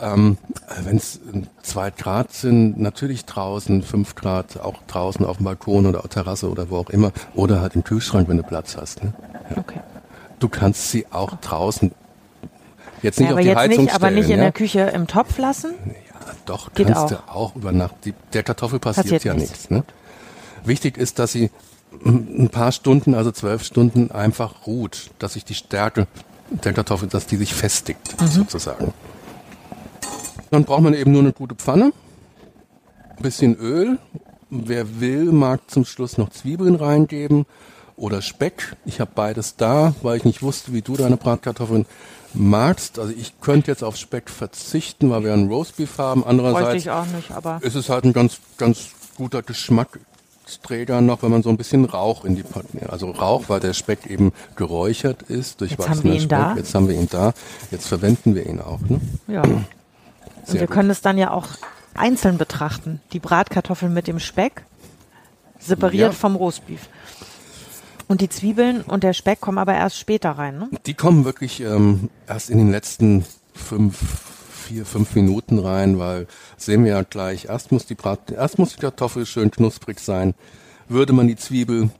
Ähm, wenn es zwei Grad sind, natürlich draußen, fünf Grad, auch draußen auf dem Balkon oder Terrasse oder wo auch immer. Oder halt im Kühlschrank, wenn du Platz hast. Ne? Okay. Du kannst sie auch draußen jetzt nicht Ja, auf aber die jetzt Heizung nicht, aber stellen. nicht in ja? der Küche im Topf lassen? Ja, doch, Geht kannst auch. du auch über Nacht. Die, der Kartoffel passiert, Passiert ja nichts. nichts. Ne? Wichtig ist, dass sie ein paar Stunden, also zwölf Stunden, einfach ruht, dass sich die Stärke der Kartoffel, dass die sich festigt, Mhm. sozusagen. Dann braucht man eben nur eine gute Pfanne, ein bisschen Öl. Wer will, mag zum Schluss noch Zwiebeln reingeben oder Speck. Ich habe beides da, weil ich nicht wusste, wie du deine Bratkartoffeln magst. Also ich könnte jetzt auf Speck verzichten, weil wir einen Roastbeef haben. Andererseits ich auch nicht, aber ist es halt ein ganz, ganz guter Geschmacksträger noch, wenn man so ein bisschen Rauch in die also Rauch, weil der Speck eben geräuchert ist, wir ihn Speck. da. Jetzt haben wir ihn da. Jetzt verwenden wir ihn auch. Ne? ja. Und Sehr wir gut. können es dann ja auch einzeln betrachten. Die Bratkartoffeln mit dem Speck, separiert Ja. vom Roastbeef. Und die Zwiebeln und der Speck kommen aber erst später rein, ne? Die kommen wirklich ähm, erst in den letzten fünf, vier, fünf Minuten rein, weil sehen wir ja gleich, erst muss die Brat, erst muss die Kartoffel schön knusprig sein. Würde man die Zwiebel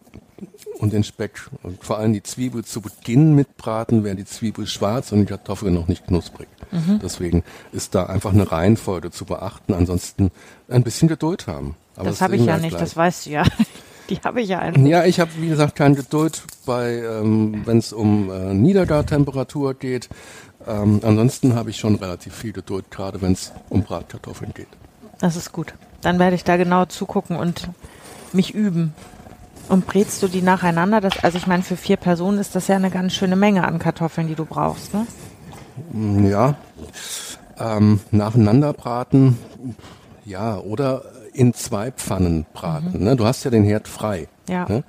und den Speck und vor allem die Zwiebel zu Beginn mitbraten, wäre die Zwiebel schwarz und die Kartoffel noch nicht knusprig. Deswegen ist da einfach eine Reihenfolge zu beachten. Ansonsten ein bisschen Geduld haben. Aber das habe ich ja nicht, gleich. das weißt du ja. Die habe ich ja einfach. Ja, ich habe wie gesagt keine Geduld bei, ähm, wenn es um äh, Niedergartemperatur geht. Ähm, ansonsten habe ich schon relativ viel Geduld, gerade wenn es um Bratkartoffeln geht. Das ist gut. Dann werde ich da genau zugucken und mich üben. Und brätst du die nacheinander? Das, also ich meine, für vier Personen ist das ja eine ganz schöne Menge an Kartoffeln, die du brauchst, ne? Mm, Ja, ähm, nacheinander braten, ja, oder in zwei Pfannen braten. Ne? Du hast ja den Herd frei. Ja. Ne?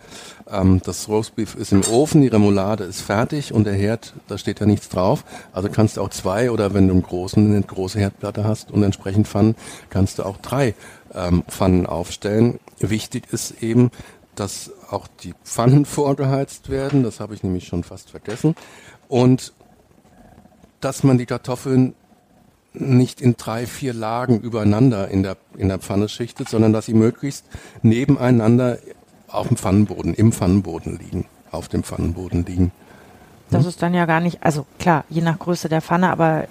Ähm, das Roastbeef ist im Ofen, die Remoulade ist fertig und der Herd, da steht ja nichts drauf. Also kannst du auch zwei oder wenn du einen großen, eine große Herdplatte hast und entsprechend Pfannen, kannst du auch drei ähm, Pfannen aufstellen. Wichtig ist eben, dass auch die Pfannen vorgeheizt werden. Das habe ich nämlich schon fast vergessen. Und dass man die Kartoffeln nicht in drei, vier Lagen übereinander in der, in der Pfanne schichtet, sondern dass sie möglichst nebeneinander auf dem Pfannenboden, im Pfannenboden liegen, auf dem Pfannenboden liegen. Das ist dann ja gar nicht, also klar, je nach Größe der Pfanne, aber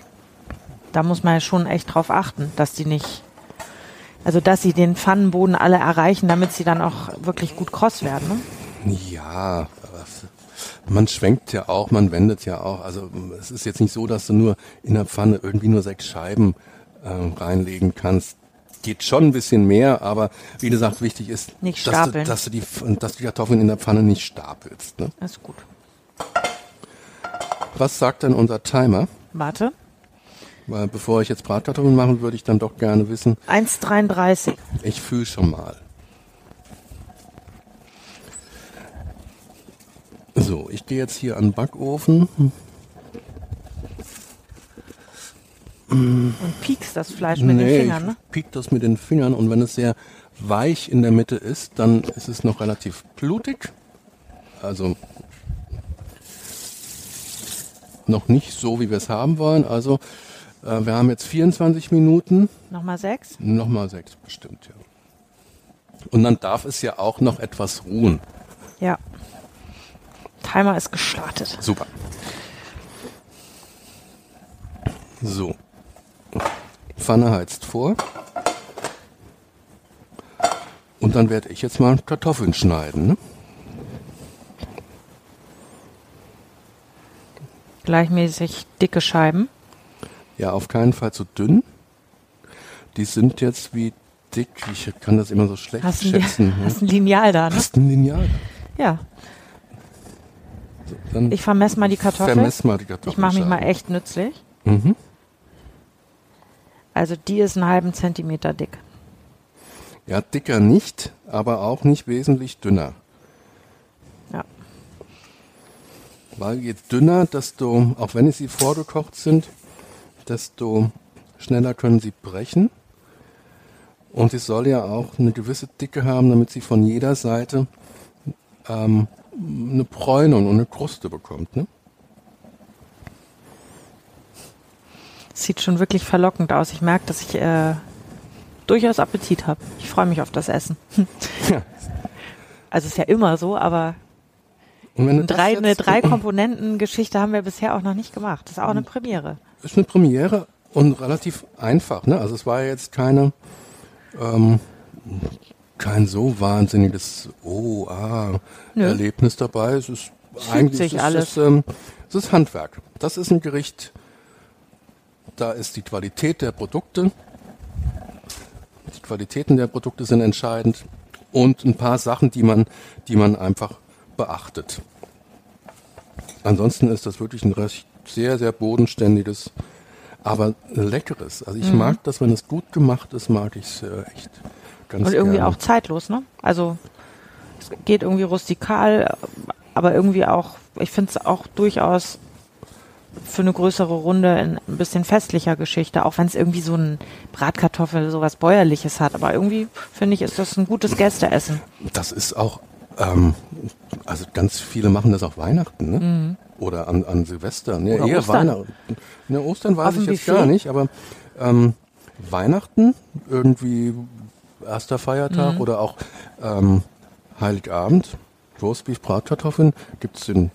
da muss man ja schon echt drauf achten, dass die nicht, also dass sie den Pfannenboden alle erreichen, damit sie dann auch wirklich gut kross werden. Ne? Ja, man schwenkt ja auch, man wendet ja auch. Also es ist jetzt nicht so, dass du nur in der Pfanne irgendwie nur sechs Scheiben äh, reinlegen kannst. Geht schon ein bisschen mehr, aber wie gesagt, wichtig ist, Nicht dass, du, dass, du die, dass du die Kartoffeln in der Pfanne nicht stapelst. Ne? Das ist gut. Was sagt denn unser Timer? Warte. Weil bevor ich jetzt Bratkartoffeln mache, würde ich dann doch gerne wissen, 1,33. ich fühle schon mal. So, ich gehe jetzt hier an den Backofen. Und piekst das Fleisch mit den Fingern, ne? ich piek das mit den Fingern und wenn es sehr weich in der Mitte ist, dann ist es noch relativ blutig. Also noch nicht so, wie wir es haben wollen. Also äh, wir haben jetzt 24 Minuten. Nochmal sechs. Nochmal sechs bestimmt, ja. Und dann darf es ja auch noch etwas ruhen. Ja. Timer ist gestartet. Super. So. Pfanne heizt vor. Und dann werde ich jetzt mal Kartoffeln schneiden. Ne? Gleichmäßig dicke Scheiben. Ja, auf keinen Fall zu dünn. Die sind jetzt wie dick? Ich kann das immer so schlecht Hast schätzen. Li- hast ein Lineal da, ne? Hast ein Lineal? Ja. So, dann Ich vermesse mal die Kartoffel. vermess mal die Kartoffel. Ich mache mich mal echt nützlich. Mhm. Also die ist einen halben Zentimeter dick. Ja, dicker nicht, aber auch nicht wesentlich dünner. Ja. Weil je dünner, desto, auch wenn sie vorgekocht sind, desto schneller können sie brechen. Und sie soll ja auch eine gewisse Dicke haben, damit sie von jeder Seite ähm, eine Bräunung und eine Kruste bekommt. Ne? Sieht schon wirklich verlockend aus. Ich merke, dass ich äh, durchaus Appetit habe. Ich freue mich auf das Essen. Ja. Also ist ja immer so, aber drei, eine drei Komponenten Geschichte haben wir bisher auch noch nicht gemacht. Das ist auch eine Premiere. ist eine Premiere und relativ einfach. Ne? Also es war jetzt keine, ähm, kein so wahnsinniges Oh, ah, Nö. Erlebnis dabei. Es ist Fügt eigentlich es ist, alles. Es, ähm, es ist Handwerk. Das ist ein Gericht. Da ist die Qualität der Produkte. Die Qualitäten der Produkte sind entscheidend und ein paar Sachen, die man, die man einfach beachtet. Ansonsten ist das wirklich ein recht sehr, sehr bodenständiges, aber leckeres. Also ich mag das, wenn es gut gemacht ist, mag ich es äh, echt ganz Und irgendwie gerne. auch zeitlos, ne? Also es geht irgendwie rustikal, aber irgendwie auch, ich finde es auch durchaus für eine größere Runde ein bisschen festlicher Geschichte, auch wenn es irgendwie so ein Bratkartoffel, sowas Bäuerliches hat. Aber irgendwie finde ich, ist das ein gutes Gästeessen. Das ist auch, ähm, also ganz viele machen das auch Weihnachten, ne? Oder an, an Silvester. Ne, Mhm. Oder eher Ostern. Weihnachten. Ne, Ostern weiß Auf ich jetzt gar nicht, aber ähm, Weihnachten, irgendwie erster Feiertag Mhm. oder auch ähm, Heiligabend, Roastbeef, Bratkartoffeln, gibt es in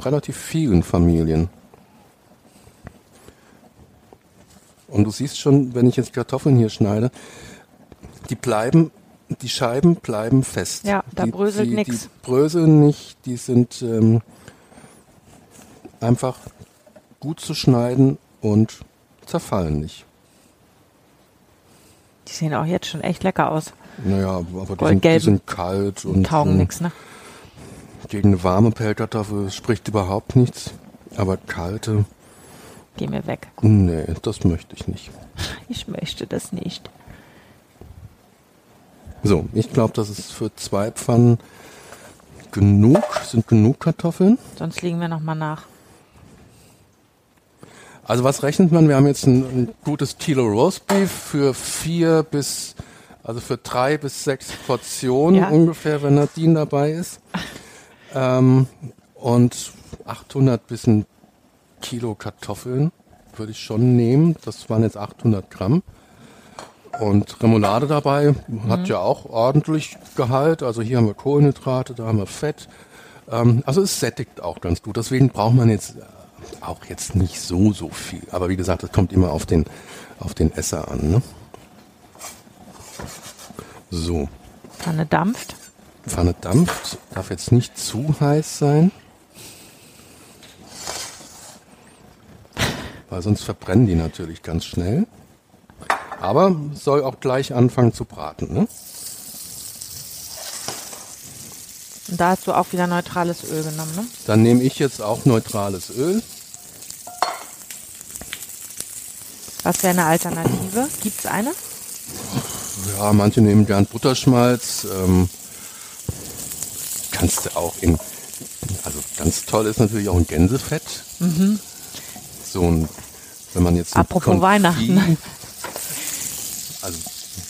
relativ vielen Familien. Und du siehst schon, wenn ich jetzt Kartoffeln hier schneide, die bleiben, die Scheiben bleiben fest. Ja, da die, bröselt nix. Die bröseln nicht, die sind ähm, einfach gut zu schneiden und zerfallen nicht. Die sehen auch jetzt schon echt lecker aus. Naja, aber die sind, die sind kalt und Taugen ähm, nix, ne? gegen eine warme Pellkartoffel spricht überhaupt nichts. Aber kalte, Geh mir weg. nee, das möchte ich nicht. Ich möchte das nicht. So, ich glaube, das ist für zwei Pfannen genug, sind genug Kartoffeln. Sonst legen wir nochmal nach. Also was rechnet man? Wir haben jetzt ein, ein gutes Kilo Roastbeef für vier bis, also für drei bis sechs Portionen Ja. ungefähr, wenn Nadine dabei ist. Ähm, und 800 bis ein Kilo Kartoffeln würde ich schon nehmen. Das waren jetzt 800 Gramm. Und Remoulade dabei hat ja auch ordentlich Gehalt. Also hier haben wir Kohlenhydrate, da haben wir Fett. Ähm, also es sättigt auch ganz gut. Deswegen braucht man jetzt äh, auch jetzt nicht so, so viel. Aber wie gesagt, es kommt immer auf den, auf den Esser an. Ne? So, Pfanne dampft. Pfanne dampft, darf jetzt nicht zu heiß sein. Weil sonst verbrennen die natürlich ganz schnell. Aber soll auch gleich anfangen zu braten. Ne? Und da hast du auch wieder neutrales Öl genommen, ne? Dann nehme ich jetzt auch neutrales Öl. Was wäre eine Alternative? Gibt's eine? Ja, manche nehmen gern Butterschmalz. Ähm, kannst du auch in, also ganz toll ist natürlich auch ein Gänsefett. So ein, wenn man jetzt Apropos Konfit- Weihnachten. Also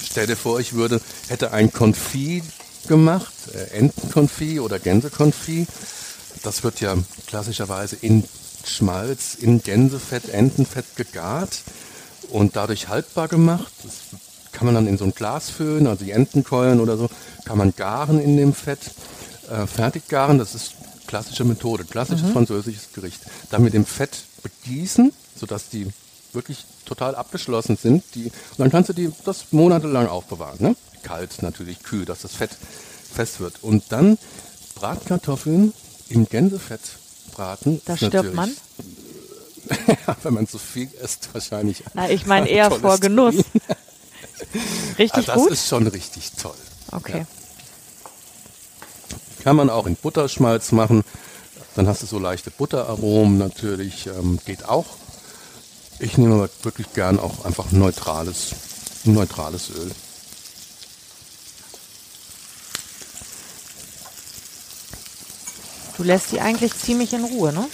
stell dir vor, ich würde, hätte ein Konfit gemacht, äh, Entenkonfit oder Gänsekonfit. Das wird ja klassischerweise in Schmalz, in Gänsefett, Entenfett gegart und dadurch haltbar gemacht. Das kann man dann in so ein Glas füllen, also die Entenkeulen oder so, kann man garen in dem Fett, äh, fertig garen. Das ist klassische Methode, klassisches französisches Gericht. Dann mit dem Fett begießen, sodass die wirklich total abgeschlossen sind. Die, und dann kannst du die das monatelang aufbewahren. Ne? Kalt natürlich, kühl, dass das Fett fest wird. Und dann Bratkartoffeln im Gänsefett braten. Da stirbt man. Ja, wenn man zu viel isst, wahrscheinlich. Na, ich meine eher vor. Genuss. richtig Ah, das gut. ist schon richtig toll. okay. Kann man auch in Butterschmalz machen. Dann hast du so leichte Butteraromen natürlich. Ähm, geht auch. Ich nehme aber wirklich gern auch einfach neutrales, neutrales Öl. Du lässt die eigentlich ziemlich in Ruhe, ne?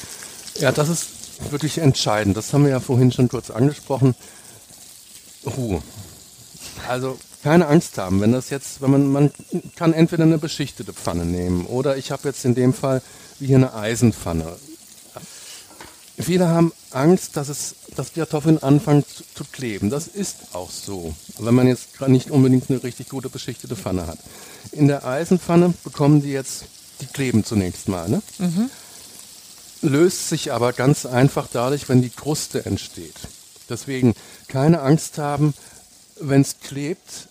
Ja, das ist wirklich entscheidend. Das haben wir ja vorhin schon kurz angesprochen. Ruhe. Also keine Angst haben, wenn das jetzt, wenn man, man kann entweder eine beschichtete Pfanne nehmen oder ich habe jetzt in dem Fall wie hier eine Eisenpfanne. Viele haben Angst, dass es, dass die Kartoffeln anfangen zu, zu kleben. Das ist auch so, wenn man jetzt gerade nicht unbedingt eine richtig gute beschichtete Pfanne hat. In der Eisenpfanne bekommen die jetzt, die kleben zunächst mal, ne? löst sich aber ganz einfach dadurch, wenn die Kruste entsteht. Deswegen keine Angst haben, wenn es klebt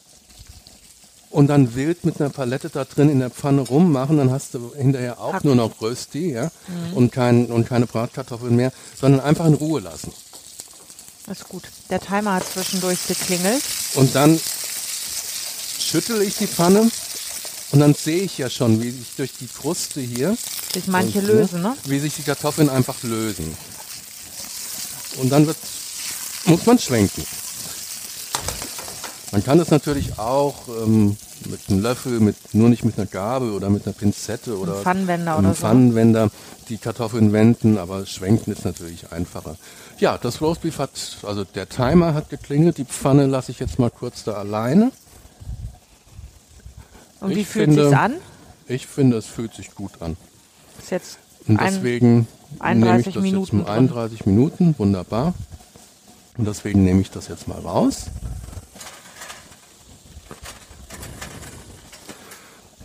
und dann wild mit einer Palette da drin in der Pfanne rummachen, dann hast du hinterher auch Hack. nur noch Rösti ja, und, kein, und keine Bratkartoffeln mehr, sondern einfach in Ruhe lassen. Das ist gut. Der Timer hat zwischendurch geklingelt. Und dann schüttel ich die Pfanne und dann sehe ich ja schon, wie sich durch die Kruste hier Sich manche Und, lösen, ne? Wie sich die Kartoffeln einfach lösen. Und dann wird, muss man schwenken. Man kann das natürlich auch ähm, mit einem Löffel, mit, nur nicht mit einer Gabel oder mit einer Pinzette oder Pfannenwender einem oder so. Pfannenwender die Kartoffeln wenden, aber schwenken ist natürlich einfacher. Ja, das Roastbeef hat, also der Timer hat geklingelt, die Pfanne lasse ich jetzt mal kurz da alleine. Und Ich wie fühlt finde- sich's an? Ich finde, es fühlt sich gut an. Ist jetzt Und ein, deswegen 31 nehme ich das Minuten jetzt mal drin. 31 Minuten, wunderbar. Und deswegen nehme ich das jetzt mal raus.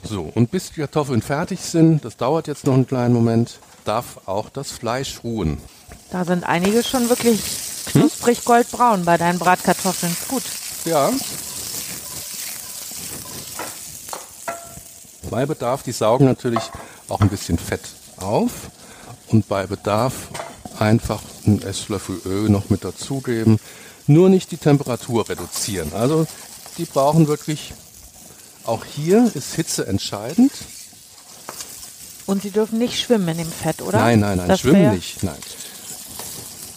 So, und bis die Kartoffeln fertig sind, das dauert jetzt noch einen kleinen Moment, darf auch das Fleisch ruhen. da sind einige schon wirklich knusprig goldbraun bei deinen Bratkartoffeln. Gut. Ja. Bei Bedarf, die saugen natürlich auch ein bisschen Fett auf und bei Bedarf einfach einen Esslöffel Öl noch mit dazugeben. Nur nicht die Temperatur reduzieren. Also die brauchen wirklich, auch hier ist Hitze entscheidend. Und sie dürfen nicht schwimmen in dem Fett, oder? Nein, nein, nein, Das schwimmen wär- nicht. Nein.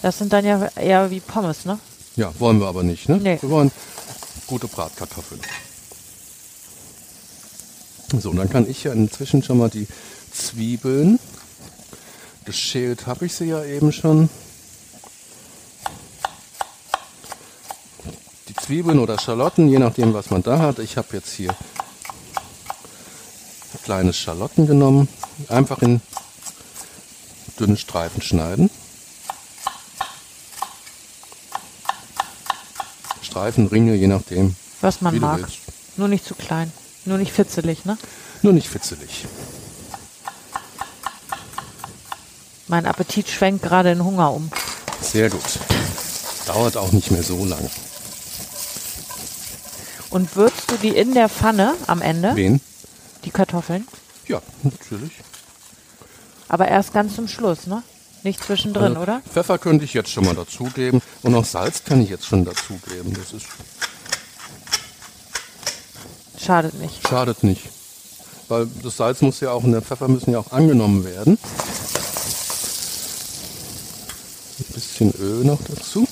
Das sind dann ja eher wie Pommes, ne? Ja, wollen wir aber nicht. Ne? Nee. Wir wollen gute Bratkartoffeln. So, und dann kann ich ja inzwischen schon mal die Zwiebeln, geschält habe ich sie ja eben schon. Zwiebeln oder Schalotten, je nachdem, was man da hat. Ich habe jetzt hier kleine Schalotten genommen. Einfach in dünne Streifen schneiden. Streifen, Ringe, je nachdem. Was man mag. willst. Nur nicht zu klein. Nur nicht fitzelig, ne? Nur nicht fitzelig. Mein Appetit schwenkt gerade in Hunger um. Sehr gut. Dauert auch nicht mehr so lang. Und würzt du die in der Pfanne am Ende, Wen? die Kartoffeln? Ja, natürlich. Aber erst ganz zum Schluss, ne? Nicht zwischendrin, Also, oder? Pfeffer könnte ich jetzt schon mal dazugeben. Und auch Salz kann ich jetzt schon dazugeben. Das ist, Schadet nicht. schadet nicht. Weil das Salz muss ja auch und der Pfeffer müssen ja auch angenommen werden. Ein bisschen Öl noch dazu.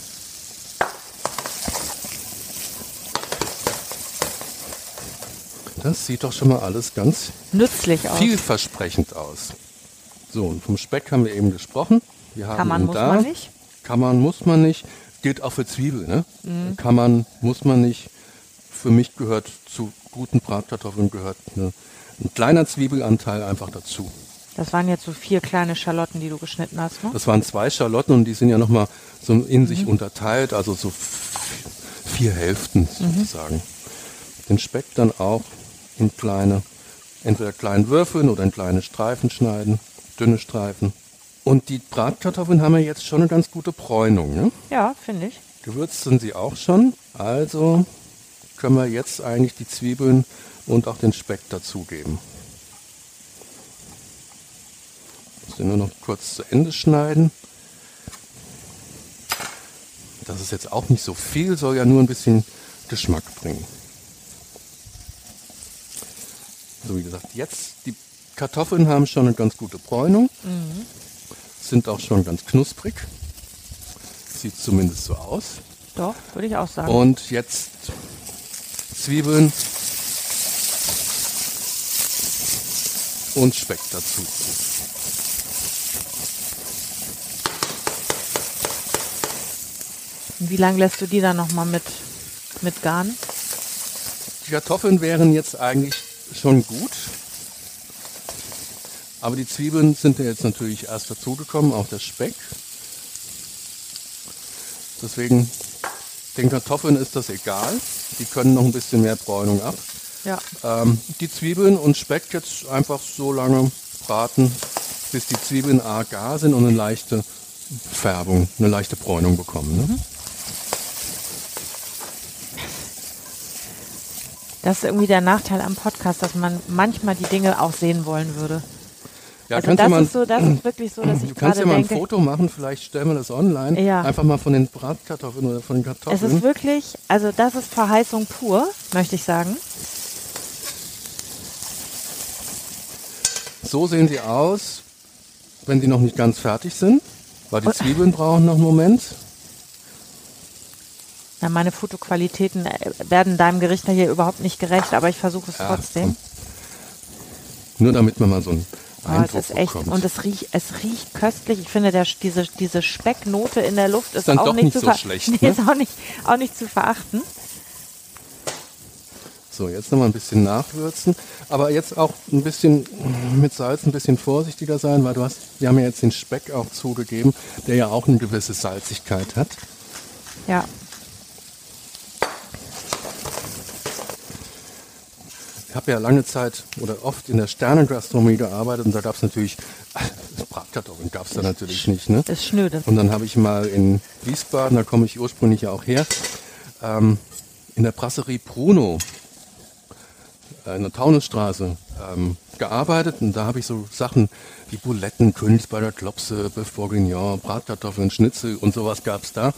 Das sieht doch schon mal alles ganz Nützlich aus. vielversprechend aus. So, und vom Speck haben wir eben gesprochen. Wir haben Kann man, muss da. man nicht. Kann man, muss man nicht. Gilt auch für Zwiebeln. Ne? Mhm. Kann man, muss man nicht. Für mich gehört zu guten Bratkartoffeln gehört eine, ein kleiner Zwiebelanteil einfach dazu. Das waren jetzt so vier kleine Schalotten, die du geschnitten hast, ne? Das waren zwei Schalotten und die sind ja nochmal so in sich Mhm. unterteilt, also so vier Hälften sozusagen. Den Speck dann auch in kleine, entweder kleinen Würfeln oder in kleine Streifen schneiden, dünne Streifen. Und die Bratkartoffeln haben ja jetzt schon eine ganz gute Bräunung. Ne? Ja, finde ich. Gewürzt sind sie auch schon, also können wir jetzt eigentlich die Zwiebeln und auch den Speck dazugeben. Müssen nur noch kurz zu Ende schneiden. Das ist jetzt auch nicht so viel, soll ja nur ein bisschen Geschmack bringen. So wie gesagt, jetzt die Kartoffeln haben schon eine ganz gute Bräunung. Sind auch schon ganz knusprig. Sieht zumindest so aus. Doch, würde ich auch sagen. Und jetzt Zwiebeln und Speck dazu. Und Wie lange lässt du die dann nochmal mit, mit garen? Die Kartoffeln wären jetzt eigentlich schon gut. Aber die Zwiebeln sind ja jetzt natürlich erst dazugekommen, auch der Speck. Deswegen den Kartoffeln ist das egal. Die können noch ein bisschen mehr Bräunung ab. Ja. Ähm, die Zwiebeln und Speck jetzt einfach so lange braten, bis die Zwiebeln A gar sind und eine leichte Färbung, eine leichte Bräunung bekommen. Ne? Das ist irgendwie der Nachteil am Podcast, dass man manchmal die Dinge auch sehen wollen würde. Ja, also kannst das du mal, ist so, das ist wirklich so, dass ich du kannst ja mal ein denke, Foto machen, vielleicht stellen wir das online. Ja. Einfach mal von den Bratkartoffeln oder von den es Kartoffeln. ist wirklich, also das ist Verheißung pur, möchte ich sagen. So sehen sie aus, wenn die noch nicht ganz fertig sind, weil die Zwiebeln brauchen noch einen Moment. Ja, meine Fotoqualitäten äh, werden deinem Gericht hier überhaupt nicht gerecht, aber ich versuche es Ja, trotzdem. Nur damit man mal so einen Oh, es Eindruck ist echt, bekommt. und es riecht, es riecht köstlich. Ich finde, der, diese, diese Specknote in der Luft ist, dann auch nicht, nicht zu so schlecht, Nee, ne? ist auch nicht, auch nicht zu verachten. So, jetzt noch mal ein bisschen nachwürzen, aber jetzt auch ein bisschen mit Salz ein bisschen vorsichtiger sein, weil du hast, wir haben ja jetzt den Speck auch zugegeben, der ja auch eine gewisse Salzigkeit hat. Ja, habe ja lange Zeit oder oft in der Sternengastronomie gearbeitet und da gab es natürlich, Bratkartoffeln gab es da natürlich nicht. Ne? ist schnöde. Und dann habe ich mal in Wiesbaden, da komme ich ursprünglich ja auch her, ähm, in der Brasserie Bruno äh, in der Taunusstraße ähm, gearbeitet und da habe ich so Sachen wie Buletten, Königsberger Klopse, Bœuf Bourguignon, Bratkartoffeln, Schnitzel und sowas gab es da.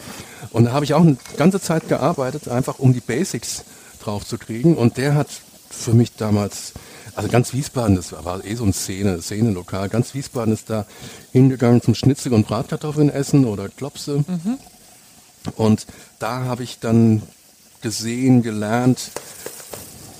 Und da habe ich auch eine ganze Zeit gearbeitet, einfach um die Basics drauf zu kriegen. Und der hat für mich damals, also ganz Wiesbaden, das war eh so ein Szene, Szene-Lokal, ganz Wiesbaden ist da hingegangen zum Schnitzel und Bratkartoffeln essen oder Klopse. Und da habe ich dann gesehen, gelernt,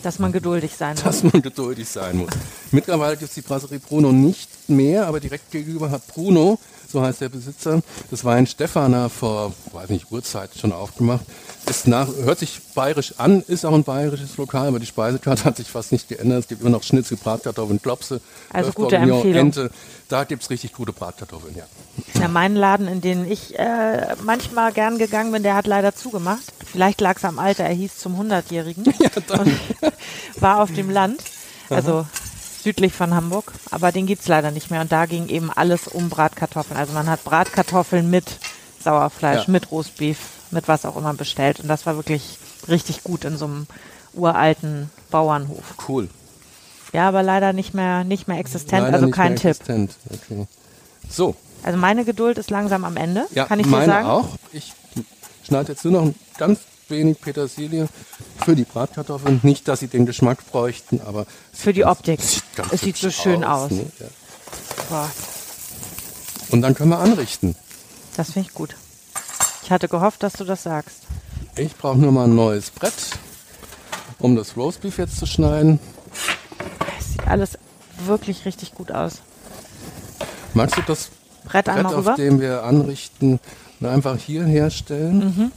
Dass man geduldig sein muss. dass man geduldig sein muss. Mittlerweile gibt es die Brasserie Bruno nicht mehr, aber direkt gegenüber hat Bruno, so heißt der Besitzer, das war ein Stefaner vor, weiß nicht, Uhrzeit schon aufgemacht. Ist nach, hört sich bayerisch an, ist auch ein bayerisches Lokal, aber die Speisekarte hat sich fast nicht geändert. Es gibt immer noch Schnitzel, Bratkartoffeln, Klopse, Also gute Empfehlung. Ente. Da gibt es richtig gute Bratkartoffeln, ja. Ja, mein Laden, in den ich äh, manchmal gern gegangen bin, der hat leider zugemacht. Vielleicht lag es am Alter, er hieß zum 100-Jährigen. und war auf dem Land, also südlich von Hamburg. Aber den gibt's leider nicht mehr. Und da ging eben alles um Bratkartoffeln. Also man hat Bratkartoffeln mit Sauerfleisch, Ja. mit Roastbeef, mit was auch immer bestellt. Und das war wirklich richtig gut in so einem uralten Bauernhof. Cool. Ja, aber leider nicht mehr, nicht mehr existent, Leider also kein Tipp. existent. Okay. So, Also meine Geduld ist langsam am Ende, Ja, kann ich dir meine sagen. auch. Ich schneide jetzt nur noch ein ganz wenig Petersilie für die Bratkartoffeln. Nicht, dass sie den Geschmack bräuchten, aber Für die Optik. sieht Es sieht so schön aus. ne? Ja. Boah, Und dann können wir anrichten. das finde ich gut. Ich hatte gehofft, dass du das sagst. Ich brauche nur mal ein neues Brett, um das Roastbeef jetzt zu schneiden. Es sieht alles wirklich richtig gut aus. Magst du das Brett Brett, auf dem wir anrichten, einfach hier herstellen Mhm.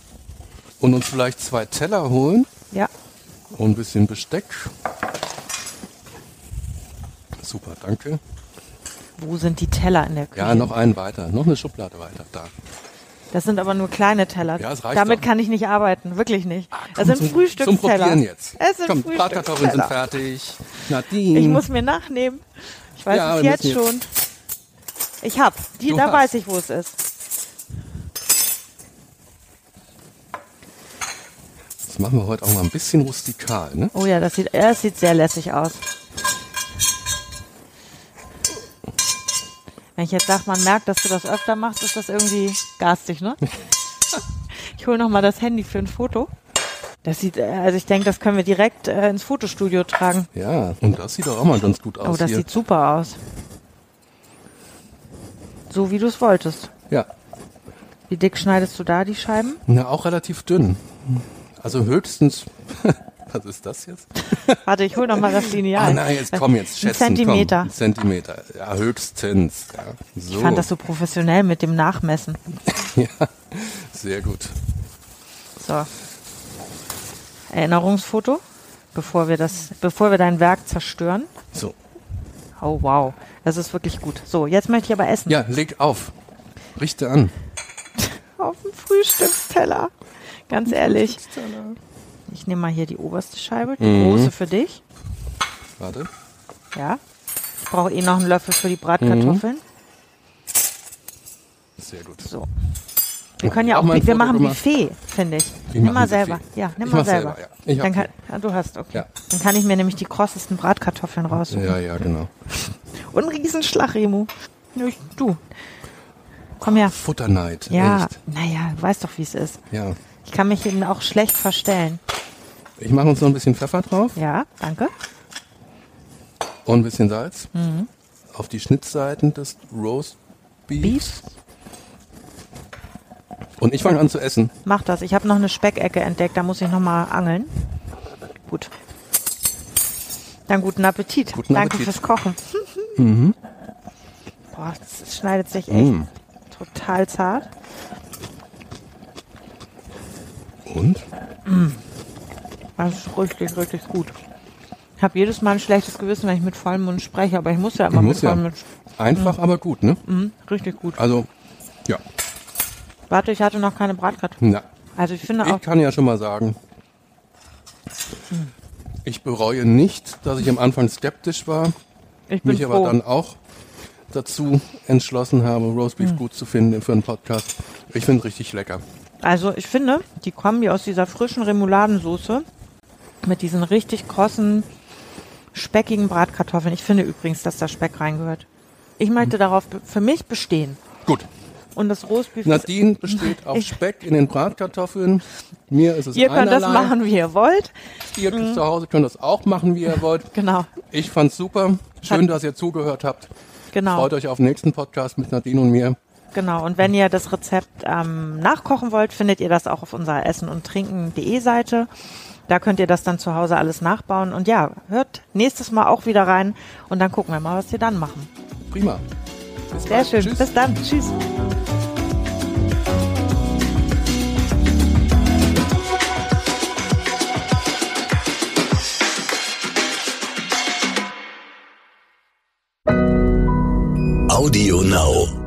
und uns vielleicht zwei Teller holen Ja, und ein bisschen Besteck? Super, danke. wo sind die Teller in der Küche? Ja, noch einen weiter, noch eine Schublade weiter, da. Das sind aber nur kleine Teller. Ja, es reicht Damit doch. kann ich nicht arbeiten, wirklich nicht. das Komm sind zum- Frühstücksteller. Zum Probieren jetzt. Es sind Komm, Bratkartoffeln sind fertig. Nadine. Ich muss mir nachnehmen. Ich weiß Ja, es jetzt schon. Ich hab. Die, Du da hast. weiß ich, wo es ist. Das machen wir heute auch mal ein bisschen rustikal, ne? Oh ja, das sieht, das sieht sehr lässig aus. Wenn ich jetzt sage, man merkt, dass du das öfter machst, ist das irgendwie garstig, ne? Ich hole noch mal das Handy für ein Foto. Das sieht, äh, also ich denke, das können wir direkt äh, ins Fotostudio tragen. Ja, und das sieht doch auch mal ganz gut aus Oh, das hier. sieht super aus. So wie du es wolltest. ja, Wie dick schneidest du da die Scheiben? na, auch relativ dünn. Also höchstens, was ist das jetzt? Warte, ich hol noch mal das Lineal. Ah, nein, jetzt komm, jetzt Ein schätzen. Zentimeter. Komm, ein Zentimeter. Ja, höchstens. Ja, so. Ich fand das so professionell mit dem Nachmessen. ja, sehr gut. So. Erinnerungsfoto, bevor wir das, bevor wir dein Werk zerstören. So. Oh wow, das ist wirklich gut. So, jetzt möchte ich aber essen. Ja, leg auf. Richte an. Auf dem Frühstücksteller. Ganz ehrlich. Ich nehme mal hier die oberste Scheibe, die Mhm. große für dich. Warte. Ja. Ich brauche eh noch einen Löffel für die Bratkartoffeln. Sehr gut. So. Wir können ja Auch auch, wir machen gemacht. Buffet, finde ich. Wir nimm mal Buffet. selber. Ja, nimm Ich mal selber. selber, ja. Ich kann, ja, du hast, okay. Ja. Dann kann ich mir nämlich die krossesten Bratkartoffeln raussuchen. Ja, ja, genau. Und einen Riesenschlag, Remo. Ja, ich- Du. Komm her. Futterneid. Ja, Echt. naja, du weißt doch, wie es ist. Ja. Ich kann mich eben auch schlecht verstellen. Ich mache uns noch ein bisschen Pfeffer drauf Ja, danke. und ein bisschen Salz. Mhm. Auf die Schnittseiten des Roast Beefs. Beefs. Und ich fange an zu essen. Mach das. Ich habe noch eine Speckecke entdeckt, da muss ich noch mal angeln. Gut. Dann guten Appetit. Guten Danke Appetit. fürs Kochen. Boah, das schneidet sich echt Mm. total zart. Und? Das ist richtig, richtig gut. Ich habe jedes Mal ein schlechtes Gewissen, wenn ich mit vollem Mund spreche, aber ich muss ja immer mit ja. vollem Mund. Einfach, aber gut, ne? Mhm, richtig gut. Also, ja. Warte, ich hatte noch keine Bratkartoffeln. Na, Also ich finde auch, ich kann ja schon mal sagen, ich bereue nicht, dass ich am Anfang skeptisch war, ich bin mich froh. aber dann auch dazu entschlossen habe, Roastbeef Hm. gut zu finden für einen Podcast. Ich finde richtig lecker. Also ich finde, die Kombi aus dieser frischen Remouladensoße mit diesen richtig krossen, speckigen Bratkartoffeln. Ich finde übrigens, dass da Speck reingehört. Ich möchte darauf be- für mich bestehen. Gut. Und das Roastbeef ist, Nadine besteht auf Speck in den Bratkartoffeln. Mir ist es ihr könnt das machen, wie ihr wollt. Ihr zu Hause könnt das auch machen, wie ihr wollt. Genau, Ich fand's super. Schön, dass ihr zugehört habt. genau. Freut euch auf den nächsten Podcast mit Nadine und mir. Genau, und wenn ihr das Rezept ähm, nachkochen wollt, findet ihr das auch auf unserer essen- und trinken.de Seite. Da könnt ihr das dann zu Hause alles nachbauen. Und ja, hört nächstes Mal auch wieder rein und dann gucken wir mal, was wir dann machen. Prima. Bis Sehr bald. schön. Tschüss. Bis dann. Tschüss. Audio Now.